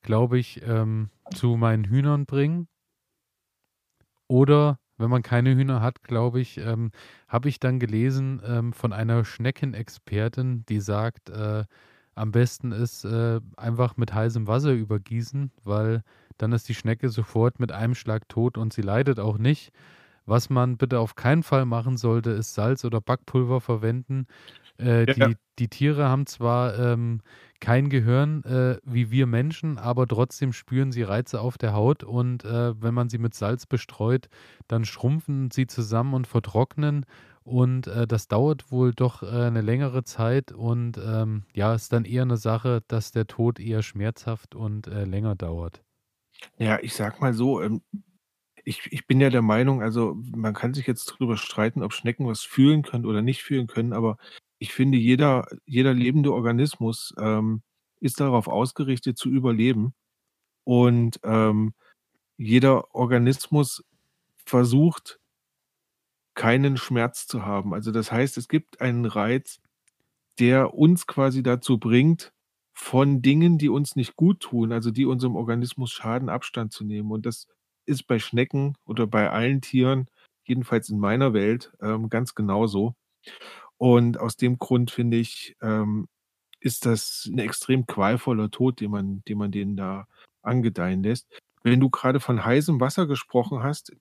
glaube ich, ähm, zu meinen Hühnern bringen. Oder wenn man keine Hühner hat, glaube ich, ähm, habe ich dann gelesen ähm, von einer Schneckenexpertin, die sagt, äh, am besten ist äh, einfach mit heißem Wasser übergießen, weil dann ist die Schnecke sofort mit einem Schlag tot und sie leidet auch nicht. Was man bitte auf keinen Fall machen sollte, ist Salz oder Backpulver verwenden. Äh, Ja. die, die Tiere haben zwar ähm, kein Gehirn äh, wie wir Menschen, aber trotzdem spüren sie Reize auf der Haut und äh, wenn man sie mit Salz bestreut, dann schrumpfen sie zusammen und vertrocknen und äh, das dauert wohl doch äh, eine längere Zeit und ähm, ja, ist dann eher eine Sache, dass der Tod eher schmerzhaft und äh, länger dauert. Ja, ich sag mal so, ähm, ich ich bin ja der Meinung, also, man kann sich jetzt drüber streiten, ob Schnecken was fühlen können oder nicht fühlen können, aber ich finde, jeder jeder lebende Organismus, ähm, ist darauf ausgerichtet zu überleben und, ähm, jeder Organismus versucht keinen Schmerz zu haben. Also, das heißt, es gibt einen Reiz, der uns quasi dazu bringt, von Dingen, die uns nicht gut tun, also die unserem Organismus schaden, Abstand zu nehmen. Und das ist bei Schnecken oder bei allen Tieren, jedenfalls in meiner Welt, ähm, ganz genauso. Und aus dem Grund finde ich, ähm, ist das 'n extrem qualvoller Tod, den man den man denen da angedeihen lässt. Wenn du grade von heißem Wasser gesprochen hast,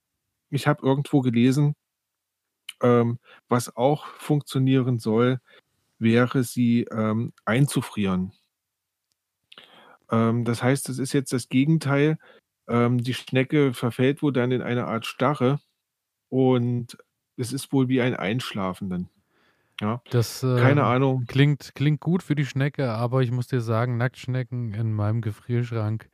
ich habe irgendwo gelesen ähm, was auch funktionieren soll, wäre sie, ähm, einzufrieren. Ähm, das heißt, das ist jetzt das Gegenteil. Ähm, die Schnecke verfällt wohl dann in eine Art Starre und es ist wohl wie ein Einschlafen dann, ja. Das Keine ähm, Ahnung. klingt, klingt gut für die Schnecke, aber ich muss dir sagen, Nacktschnecken in meinem Gefrierschrank,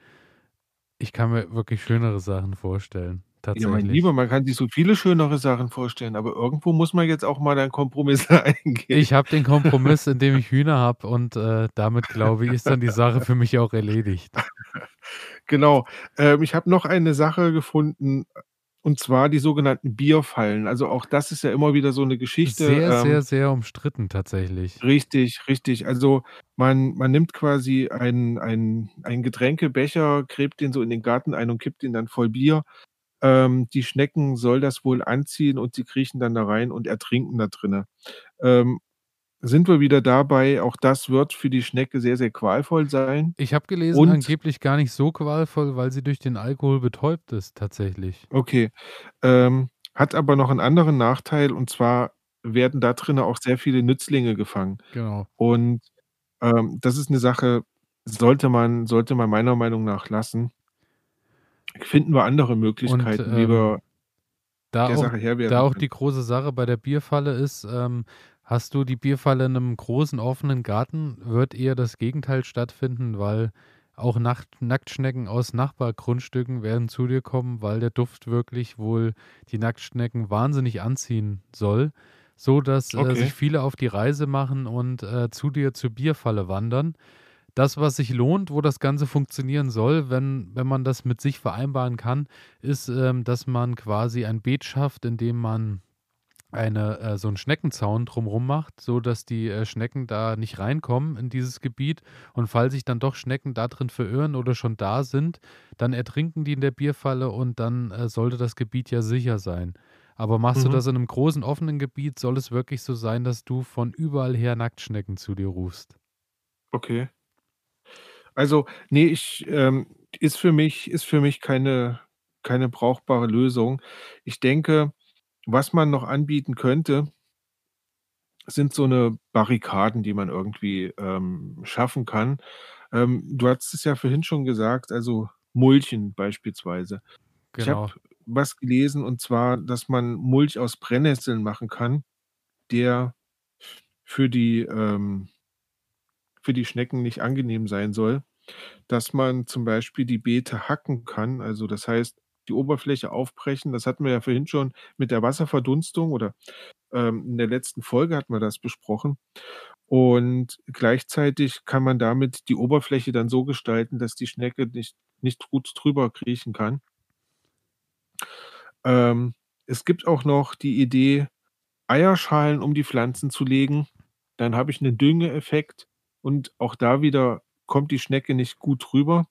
ich kann mir wirklich schönere Sachen vorstellen. Ja, mein Tatsächlich. Lieber, man kann sich so viele schönere Sachen vorstellen, aber irgendwo muss man jetzt auch mal dann Kompromisse eingehen. Ich habe den Kompromiss, indem ich Hühner habe und äh, damit glaube ich, ist dann die Sache für mich auch erledigt. Genau. Ähm, ich habe noch eine Sache gefunden, und zwar die sogenannten Bierfallen. Also auch das ist ja immer wieder so 'ne Geschichte, Sehr, ähm sehr, sehr umstritten tatsächlich. Richtig, richtig. Also man man nimmt quasi einen einen Getränkebecher, gräbt den so in den Garten ein und kippt den dann voll Bier. Ähm, die Schnecken soll das wohl anziehen und sie kriechen dann da rein und ertrinken da drinnen. Ähm, sind wir wieder dabei, auch das wird für die Schnecke sehr, sehr qualvoll sein. Ich habe gelesen, Und angeblich gar nicht so qualvoll, weil sie durch den Alkohol betäubt ist, tatsächlich. Okay. Ähm, hat aber noch 'n anderen Nachteil und zwar werden da drinnen auch sehr viele Nützlinge gefangen. Genau. Und, ähm, das ist 'ne Sache, sollte man sollte man meiner Meinung nach lassen. Finden wir andere Und Möglichkeiten, wie ähm, wir da der auch, Sache Herr werden da auch können. die große Sache bei der Bierfalle ist, ähm, hast du die Bierfalle in einem großen offenen Garten, wird eher das Gegenteil stattfinden, weil auch Nacht Nacktschnecken aus Nachbargrundstücken werden zu dir kommen, weil der Duft wirklich wohl die Nacktschnecken wahnsinnig anziehen soll. so dass äh, Okay. sich viele auf die Reise machen und äh, zu dir zur Bierfalle wandern. Das, was sich lohnt, wo das Ganze funktionieren soll, wenn, wenn man das mit sich vereinbaren kann, ist, ähm, dass man quasi ein Beet schafft, in dem man eine, äh, so einen Schneckenzaun drumherum macht, so dass die äh, Schnecken da nicht reinkommen in dieses Gebiet. Und falls sich dann doch Schnecken da drin verirren oder schon da sind, dann ertrinken die in der Bierfalle und dann äh, sollte das Gebiet ja sicher sein. Aber machst du Mhm. das in einem großen offenen Gebiet, soll es wirklich so sein, dass du von überall her Nacktschnecken zu dir rufst. Okay. Also, nee, ich, ähm, ist für mich ist für mich keine keine brauchbare Lösung. Ich denke, was man noch anbieten könnte sind so 'ne Barrikaden, die man irgendwie, ähm, schaffen kann. Ähm, du hattest es ja vorhin schon gesagt, also Mulchen beispielsweise. Ich habe Genau. was gelesen und zwar, dass man Mulch aus Brennnesseln machen kann, der für die, ähm für die Schnecken nicht angenehm sein soll, dass man zum Beispiel die Beete hacken kann. Also, das heißt, die Oberfläche aufbrechen. Das hatten wir ja vorhin schon mit der Wasserverdunstung oder, ähm, in der letzten Folge hatten wir das besprochen. Und gleichzeitig kann man damit die Oberfläche dann so gestalten, dass die Schnecke nicht nicht gut drüber kriechen kann. Ähm, es gibt auch noch die Idee, Eierschalen um die Pflanzen zu legen. Dann habe ich 'nen Düngeeffekt und auch da wieder kommt die Schnecke nicht gut rüber.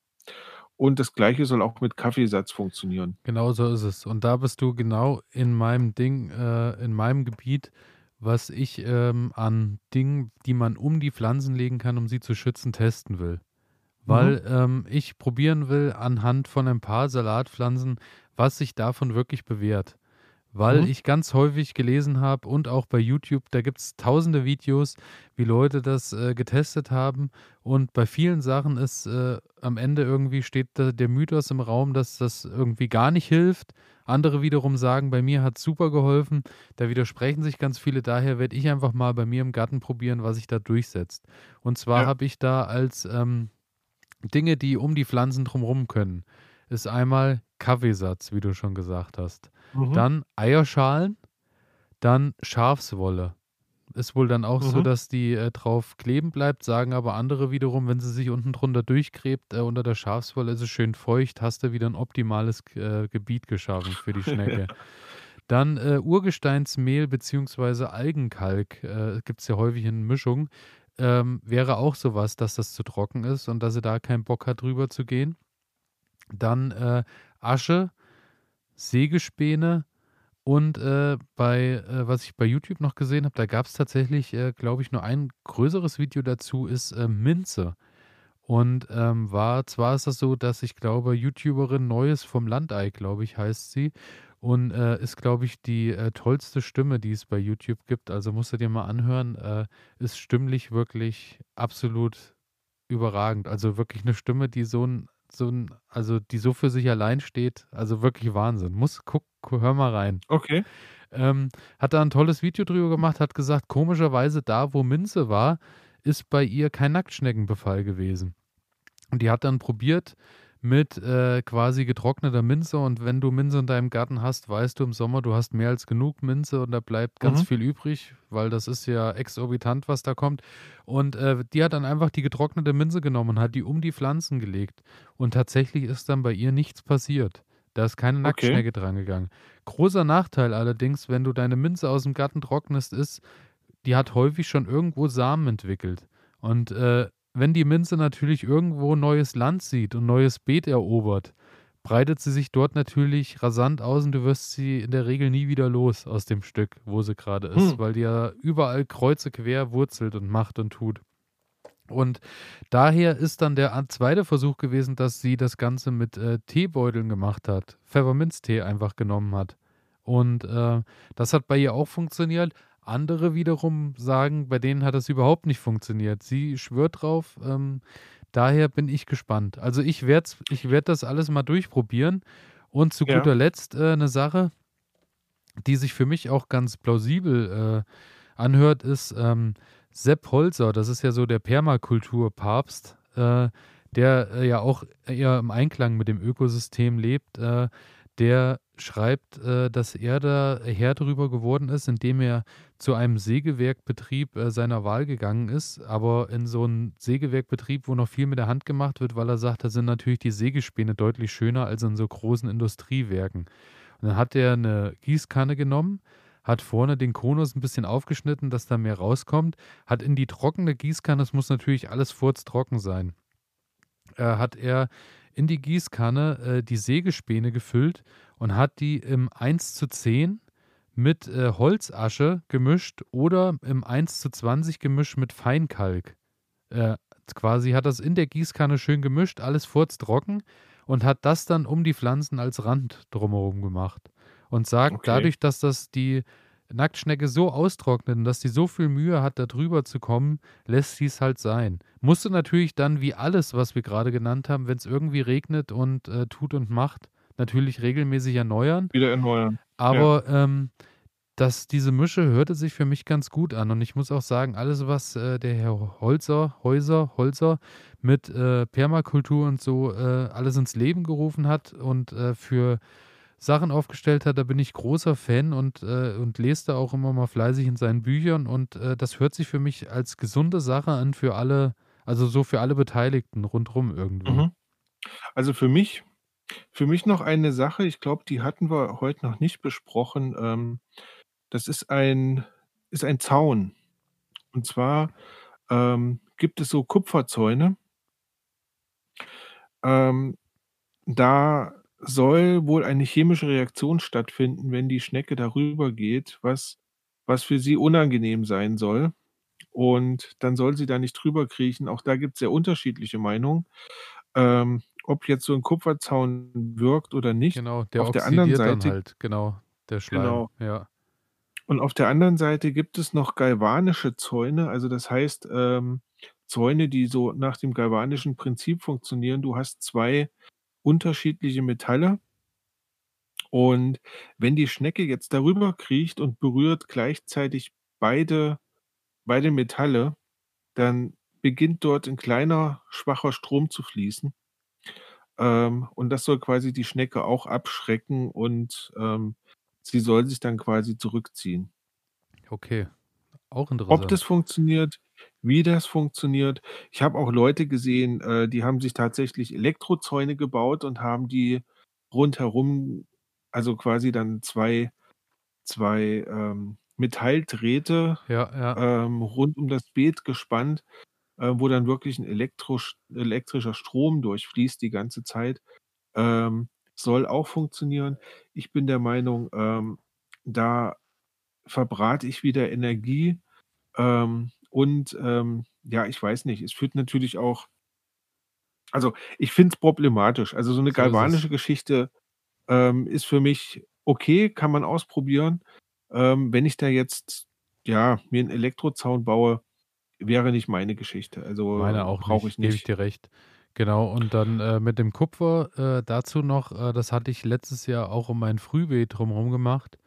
Und das Gleiche soll auch mit Kaffeesatz funktionieren. Genau so ist es. Und da bist du genau in meinem Ding, äh, in meinem Gebiet, was ich ähm, an Dingen, die man um die Pflanzen legen kann, um sie zu schützen, testen will. Weil ähm, ich probieren will anhand von ein paar Salatpflanzen, was sich davon wirklich bewährt. Weil Mhm. ich ganz häufig gelesen habe und auch bei YouTube, da gibt es tausende Videos, wie Leute das äh, getestet haben. Und bei vielen Sachen ist äh, am Ende irgendwie steht der Mythos im Raum, dass das irgendwie gar nicht hilft. Andere wiederum sagen, bei mir hat es super geholfen. Da widersprechen sich ganz viele. Daher werde ich einfach mal bei mir im Garten probieren, was sich da durchsetzt. Und zwar Ja. habe ich da als ähm, Dinge, die um die Pflanzen drumherum können, ist einmal Kaffeesatz, wie du schon gesagt hast. Mhm. Dann Eierschalen, dann Schafswolle. Ist wohl dann auch so, Mhm. dass die äh, drauf kleben bleibt, sagen aber andere wiederum, wenn sie sich unten drunter durchgräbt, äh, unter der Schafswolle ist es schön feucht, hast du wieder ein optimales äh, Gebiet geschaffen für die Schnecke. Dann äh, Urgesteinsmehl bzw. Algenkalk, äh, gibt es ja häufig in Mischung, ähm, wäre auch sowas, dass das zu trocken ist und dass sie da keinen Bock hat, drüber zu gehen. Dann äh, Asche, Sägespäne und äh, bei, äh, was ich bei YouTube noch gesehen habe, da gab es tatsächlich, äh, glaube ich, nur ein größeres Video dazu, ist äh, Minze. Und ähm, war, zwar ist das so, dass ich glaube, YouTuberin Neues vom Landei, glaube ich, heißt sie. Und äh, ist, glaube ich, die äh, tollste Stimme, die es bei YouTube gibt. Also musst du dir mal anhören. Äh, ist stimmlich wirklich absolut überragend. Also wirklich eine Stimme, die so ein, so ein, also die so für sich allein steht. Also wirklich Wahnsinn. Muss, guck, gu- hör mal rein. Okay. Ähm, hat da ein tolles Video drüber gemacht, hat gesagt, komischerweise da, wo Minze war, ist bei ihr kein Nacktschneckenbefall gewesen. Und die hat dann probiert mit äh, quasi getrockneter Minze und wenn du Minze in deinem Garten hast, weißt du im Sommer, du hast mehr als genug Minze und da bleibt ganz Mhm. viel übrig, weil das ist ja exorbitant, was da kommt. Und äh, die hat dann einfach die getrocknete Minze genommen und hat die um die Pflanzen gelegt. Und tatsächlich ist dann bei ihr nichts passiert. Da ist keine Okay. Nacktschnecke dran gegangen. Großer Nachteil allerdings, wenn du deine Minze aus dem Garten trocknest, ist, die hat häufig schon irgendwo Samen entwickelt. Und äh, wenn die Minze natürlich irgendwo neues Land sieht und neues Beet erobert, breitet sie sich dort natürlich rasant aus und du wirst sie in der Regel nie wieder los aus dem Stück, wo sie gerade ist, Hm. weil die ja überall kreuze quer wurzelt und macht und tut. Und daher ist dann der zweite Versuch gewesen, dass sie das Ganze mit äh, Teebeuteln gemacht hat, Pfefferminztee einfach genommen hat. Und äh, das hat bei ihr auch funktioniert. Andere wiederum sagen, bei denen hat das überhaupt nicht funktioniert. Sie schwört drauf. Ähm, daher bin ich gespannt. Also ich werde ich werd das alles mal durchprobieren. Und zu Ja. guter Letzt äh, eine Sache, die sich für mich auch ganz plausibel äh, anhört, ist ähm, Sepp Holzer. Das ist ja so der Permakulturpapst, äh, der äh, ja auch eher im Einklang mit dem Ökosystem lebt. Äh, der schreibt, äh, dass er da Herr drüber geworden ist, indem er zu einem Sägewerkbetrieb äh, seiner Wahl gegangen ist, aber in so einen Sägewerkbetrieb, wo noch viel mit der Hand gemacht wird, weil er sagt, da sind natürlich die Sägespäne deutlich schöner als in so großen Industriewerken. Und dann hat er eine Gießkanne genommen, hat vorne den Konus ein bisschen aufgeschnitten, dass da mehr rauskommt, hat in die trockene Gießkanne, es muss natürlich alles furztrocken sein, äh, hat er in die Gießkanne äh, die Sägespäne gefüllt und hat die im 1 zu 10 mit äh, Holzasche gemischt oder im 1 zu 20 gemischt mit Feinkalk. Äh, quasi hat das in der Gießkanne schön gemischt, alles furztrocken und hat das dann um die Pflanzen als Rand drumherum gemacht. Und sagt, okay. dadurch, dass das die Nacktschnecke so austrocknet und dass die so viel Mühe hat, da drüber zu kommen, lässt sie es halt sein. Musst du natürlich dann, wie alles, was wir gerade genannt haben, wenn es irgendwie regnet und äh, tut und macht, natürlich regelmäßig erneuern. Wieder erneuern. Aber ja. ähm, das, diese Mische hörte sich für mich ganz gut an. Und ich muss auch sagen, alles, was äh, der Herr Holzer, Häuser, Holzer mit äh, Permakultur und so äh, alles ins Leben gerufen hat und äh, für Sachen aufgestellt hat, da bin ich großer Fan und, äh, und lese da auch immer mal fleißig in seinen Büchern. Und äh, das hört sich für mich als gesunde Sache an für alle, also so für alle Beteiligten rundherum irgendwie. Mhm. Also für mich für mich noch eine Sache, ich glaube, die hatten wir heute noch nicht besprochen. Ähm, das ist ein ist ein Zaun. Und zwar, ähm, gibt es so Kupferzäune. Ähm, da soll wohl eine chemische Reaktion stattfinden, wenn die Schnecke darüber geht, was was für sie unangenehm sein soll. Und dann soll sie da nicht drüber kriechen. Auch da gibt es sehr unterschiedliche Meinungen. Ähm, ob jetzt so ein Kupferzaun wirkt oder nicht. Genau, der auf der anderen Seite, halt, genau, der Schleim. Genau. Ja. Und auf der anderen Seite gibt es noch galvanische Zäune, also das heißt ähm, Zäune, die so nach dem galvanischen Prinzip funktionieren. Du hast zwei unterschiedliche Metalle und wenn die Schnecke jetzt darüber kriecht und berührt gleichzeitig beide, beide Metalle, dann beginnt dort ein kleiner, schwacher Strom zu fließen. Ähm, und das soll quasi die Schnecke auch abschrecken und ähm, sie soll sich dann quasi zurückziehen. Okay, auch interessant. Ob das funktioniert, wie das funktioniert. Ich habe auch Leute gesehen, äh, die haben sich tatsächlich Elektrozäune gebaut und haben die rundherum, also quasi dann zwei, zwei ähm, Metalldrähte ja, ja. Ähm, rund um das Beet gespannt äh, wo dann wirklich ein elektrisch, elektrischer Strom durchfließt die ganze Zeit. Ähm, soll auch funktionieren. Ich bin der Meinung, ähm, da verbrate ich wieder Energie. Ähm, und ähm, ja, ich weiß nicht, es führt natürlich auch, also ich finde es problematisch. Also so eine so galvanische Geschichte ähm, ist für mich okay, kann man ausprobieren. Ähm, wenn ich da jetzt ja mir einen Elektrozaun baue, wäre nicht meine Geschichte. Also Meine auch brauche ich nicht. Gebe ich dir recht. Genau, und dann äh, mit dem Kupfer äh, dazu noch, äh, das hatte ich letztes Jahr auch um mein Frühbeet drumherum gemacht.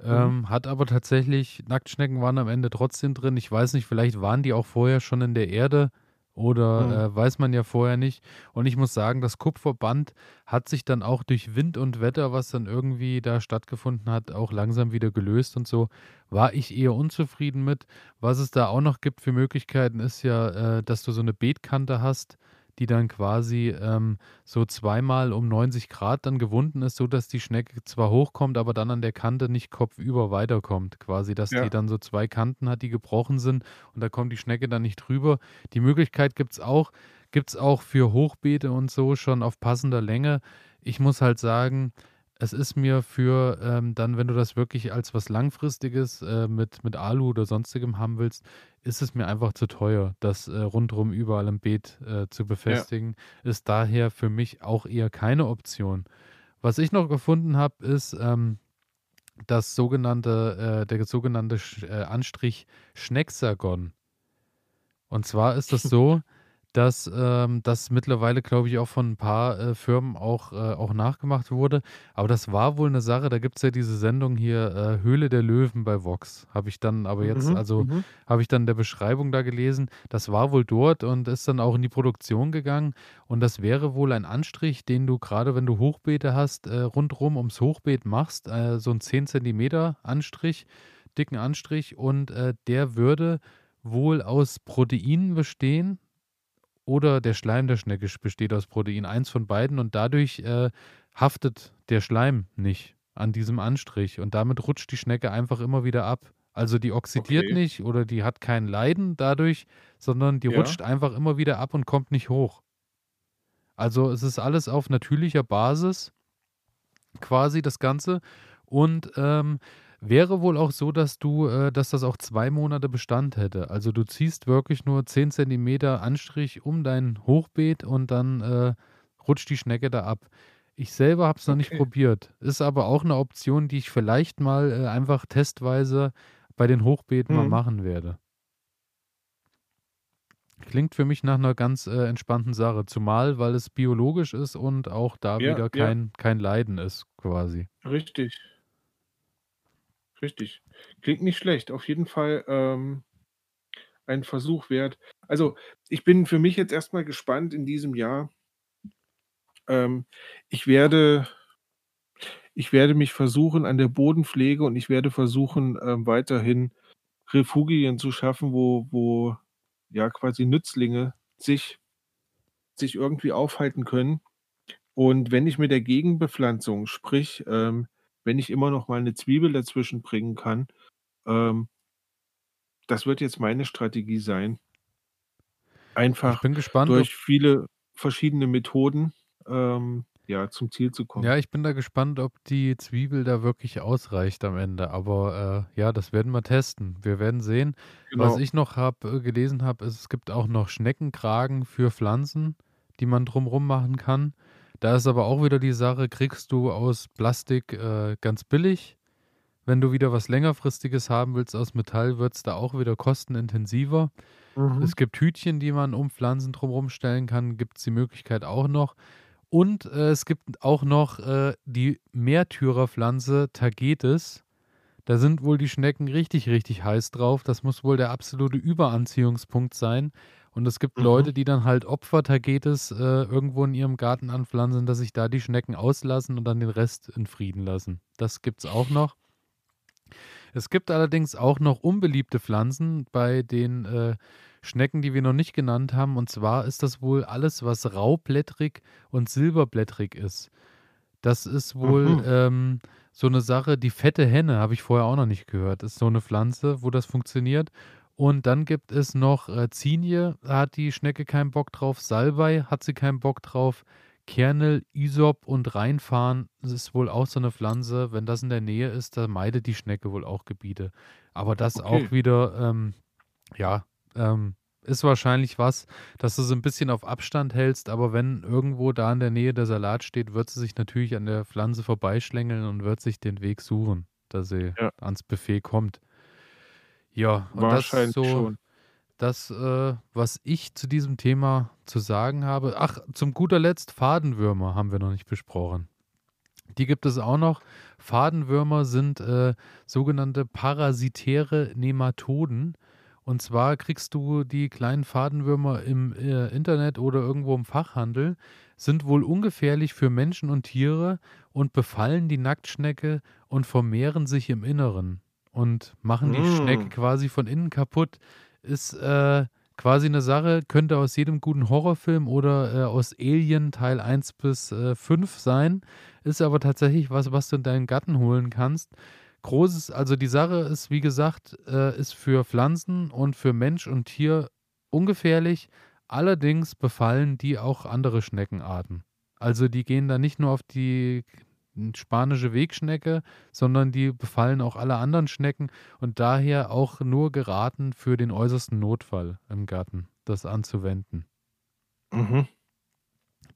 Mhm. Ähm, mhm. Hat aber tatsächlich, Nacktschnecken waren am Ende trotzdem drin. Ich weiß nicht, vielleicht waren die auch vorher schon in der Erde. Oder mhm. äh, weiß man ja vorher nicht. Und ich muss sagen, das Kupferband hat sich dann auch durch Wind und Wetter, was dann irgendwie da stattgefunden hat, auch langsam wieder gelöst und so. War ich eher unzufrieden mit. Was es da auch noch gibt für Möglichkeiten, ist ja, äh, dass du so eine Beetkante hast die dann quasi ähm, so zweimal um 90 Grad dann gewunden ist, sodass die Schnecke zwar hochkommt, aber dann an der Kante nicht kopfüber weiterkommt. Quasi, dass ja. die dann so zwei Kanten hat, die gebrochen sind und da kommt die Schnecke dann nicht drüber. Die Möglichkeit gibt es auch. Gibt es auch für Hochbeete und so schon auf passender Länge. Ich muss halt sagen, es ist mir für ähm, dann, wenn du das wirklich als was Langfristiges äh, mit, mit Alu oder sonstigem haben willst, ist es mir einfach zu teuer, das äh, rundherum überall im Beet äh, zu befestigen. Ja. Ist daher für mich auch eher keine Option. Was ich noch gefunden habe, ist ähm, das sogenannte, äh, der sogenannte Sch äh, Anstrich Schnecksagon. Und zwar ist das so, dass ähm, das mittlerweile, glaube ich, auch von ein paar äh, Firmen auch, äh, auch nachgemacht wurde. Aber das war wohl eine Sache, da gibt es ja diese Sendung hier, äh, Höhle der Löwen bei Vox. Habe ich dann aber jetzt, Mhm, also mhm. habe ich dann in der Beschreibung da gelesen, das war wohl dort und ist dann auch in die Produktion gegangen. Und das wäre wohl ein Anstrich, den du gerade, wenn du Hochbeete hast, äh, rundherum ums Hochbeet machst, äh, so ein 10 Zentimeter Anstrich, dicken Anstrich und äh, der würde wohl aus Proteinen bestehen oder der Schleim der Schnecke besteht aus Protein, eins von beiden und dadurch äh, haftet der Schleim nicht an diesem Anstrich und damit rutscht die Schnecke einfach immer wieder ab. Also die oxidiert Okay. nicht oder die hat kein Leiden dadurch, sondern die Ja. rutscht einfach immer wieder ab und kommt nicht hoch. Also es ist alles auf natürlicher Basis quasi das Ganze und ähm, wäre wohl auch so, dass du, äh, dass das auch zwei Monate Bestand hätte. Also du ziehst wirklich nur 10 Zentimeter Anstrich um dein Hochbeet und dann äh, rutscht die Schnecke da ab. Ich selber habe es noch nicht Okay. probiert. Ist aber auch eine Option, die ich vielleicht mal äh, einfach testweise bei den Hochbeeten mal Mhm. machen werde. Klingt für mich nach einer ganz äh, entspannten Sache, zumal weil es biologisch ist und auch da Ja, wieder ja. kein, kein Leiden ist, quasi. Richtig. Richtig. Klingt nicht schlecht. Auf jeden Fall ähm, ein Versuch wert. Also, ich bin für mich jetzt erstmal gespannt in diesem Jahr. Ähm, ich werde ich werde mich versuchen an der Bodenpflege und ich werde versuchen, ähm, weiterhin Refugien zu schaffen, wo wo, ja, quasi Nützlinge sich sich irgendwie aufhalten können. Und wenn ich mit der Gegenbepflanzung, sprich, ähm, wenn ich immer noch mal 'ne Zwiebel dazwischen bringen kann, ähm das wird jetzt meine Strategie sein. Einfach bin gespannt, durch viele verschiedene Methoden, ähm, ja, zum Ziel zu kommen. ja, ich bin da gespannt, ob die Zwiebel da wirklich ausreicht am Ende. Aber äh, ja, das werden wir testen. Wir werden sehen. Was Genau. ich noch hab, äh, gelesen habe, ist, es gibt auch noch Schneckenkragen für Pflanzen, die man drumrum machen kann. Da ist aber auch wieder die Sache, kriegst du aus Plastik äh, ganz billig. Wenn du wieder was längerfristiges haben willst aus Metall, wird es da auch wieder kostenintensiver. Mhm. Es gibt Hütchen, die man um Pflanzen drumherum stellen kann, gibt es die Möglichkeit auch noch. Und äh, es gibt auch noch äh, die Meertürerpflanze Tagetes. Da sind wohl die Schnecken richtig, richtig heiß drauf. Das muss wohl der absolute Überanziehungspunkt sein. Und es gibt Mhm. Leute, die dann halt Opfer Tagetes äh, irgendwo in ihrem Garten anpflanzen, dass sich da die Schnecken auslassen und dann den Rest in Frieden lassen. Das gibt es auch noch. Es gibt allerdings auch noch unbeliebte Pflanzen bei den äh, Schnecken, die wir noch nicht genannt haben. Und zwar ist das wohl alles, was raublättrig und silberblättrig ist. Das ist wohl Mhm. ähm, so eine Sache, die fette Henne habe ich vorher auch noch nicht gehört. Ist so eine Pflanze, wo das funktioniert. Und dann gibt es noch äh, Zinie, da hat die Schnecke keinen Bock drauf. Salbei hat sie keinen Bock drauf. Kernel, Isop und Rheinfahren das ist wohl auch so eine Pflanze. Wenn das in der Nähe ist, da meidet die Schnecke wohl auch Gebiete. Aber das Okay. auch wieder, ähm, ja, ähm, ist wahrscheinlich was, dass du so ein bisschen auf Abstand hältst, aber wenn irgendwo da in der Nähe der Salat steht, wird sie sich natürlich an der Pflanze vorbeischlängeln und wird sich den Weg suchen, dass sie Ja. ans Buffet kommt. Ja, und das ist Wahrscheinlich so schon. das, äh, was ich zu diesem Thema zu sagen habe. Ach, zum guter Letzt Fadenwürmer haben wir noch nicht besprochen. Die gibt es auch noch. Fadenwürmer sind äh, sogenannte parasitäre Nematoden. Und zwar kriegst du die kleinen Fadenwürmer im äh, Internet oder irgendwo im Fachhandel, sind wohl ungefährlich für Menschen und Tiere und befallen die Nacktschnecke und vermehren sich im Inneren und machen die Mm. Schnecke quasi von innen kaputt. Ist äh, quasi eine Sache, könnte aus jedem guten Horrorfilm oder äh, aus Alien Teil 1 bis äh, 5 sein. Ist aber tatsächlich was, was du in deinen Garten holen kannst. Großes, also die Sache ist, wie gesagt, äh, ist für Pflanzen und für Mensch und Tier ungefährlich. Allerdings befallen die auch andere Schneckenarten. Also die gehen da nicht nur auf die spanische Wegschnecke, sondern die befallen auch alle anderen Schnecken und daher auch nur geraten für den äußersten Notfall im Garten, das anzuwenden. Mhm.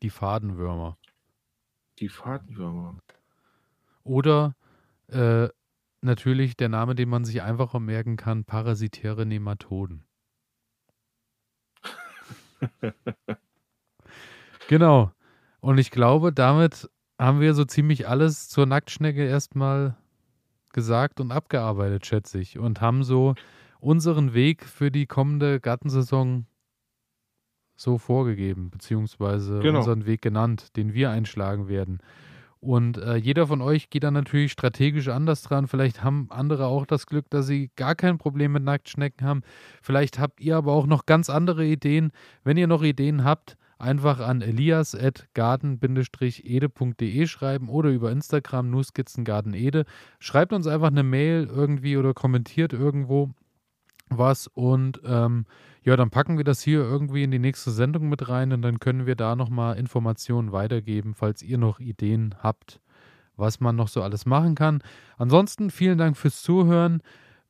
Die Fadenwürmer. Die Fadenwürmer. Oder äh, natürlich der Name, den man sich einfacher merken kann, parasitäre Nematoden. genau. Und ich glaube, damit haben wir so ziemlich alles zur Nacktschnecke erstmal gesagt und abgearbeitet, schätze ich. Und haben so unseren Weg für die kommende Gartensaison so vorgegeben, beziehungsweise genau. unseren Weg genannt, den wir einschlagen werden. Und äh, jeder von euch geht dann natürlich strategisch anders dran. Vielleicht haben andere auch das Glück, dass sie gar kein Problem mit Nacktschnecken haben. Vielleicht habt ihr aber auch noch ganz andere Ideen. Wenn ihr noch Ideen habt, einfach an elias.garden-ede.de schreiben oder über Instagram nur Skizzengartenede. Schreibt uns einfach eine Mail irgendwie oder kommentiert irgendwo was und ähm, ja, dann packen wir das hier irgendwie in die nächste Sendung mit rein und dann können wir da nochmal Informationen weitergeben, falls ihr noch Ideen habt, was man noch so alles machen kann. Ansonsten vielen Dank fürs Zuhören.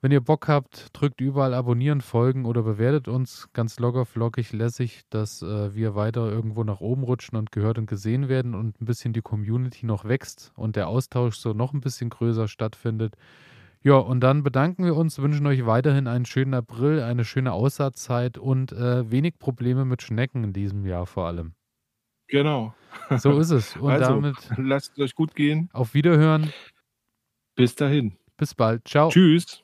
Wenn ihr Bock habt, drückt überall abonnieren, folgen oder bewertet uns ganz locker, flockig, lässig, dass äh, wir weiter irgendwo nach oben rutschen und gehört und gesehen werden und ein bisschen die Community noch wächst und der Austausch so noch ein bisschen größer stattfindet. Ja, und dann bedanken wir uns, wünschen euch weiterhin einen schönen April, eine schöne Aussaatzeit und äh, wenig Probleme mit Schnecken in diesem Jahr vor allem. Genau. So ist es. Und also, damit lasst es euch gut gehen. Auf Wiederhören. Bis dahin. Bis bald. Ciao. Tschüss.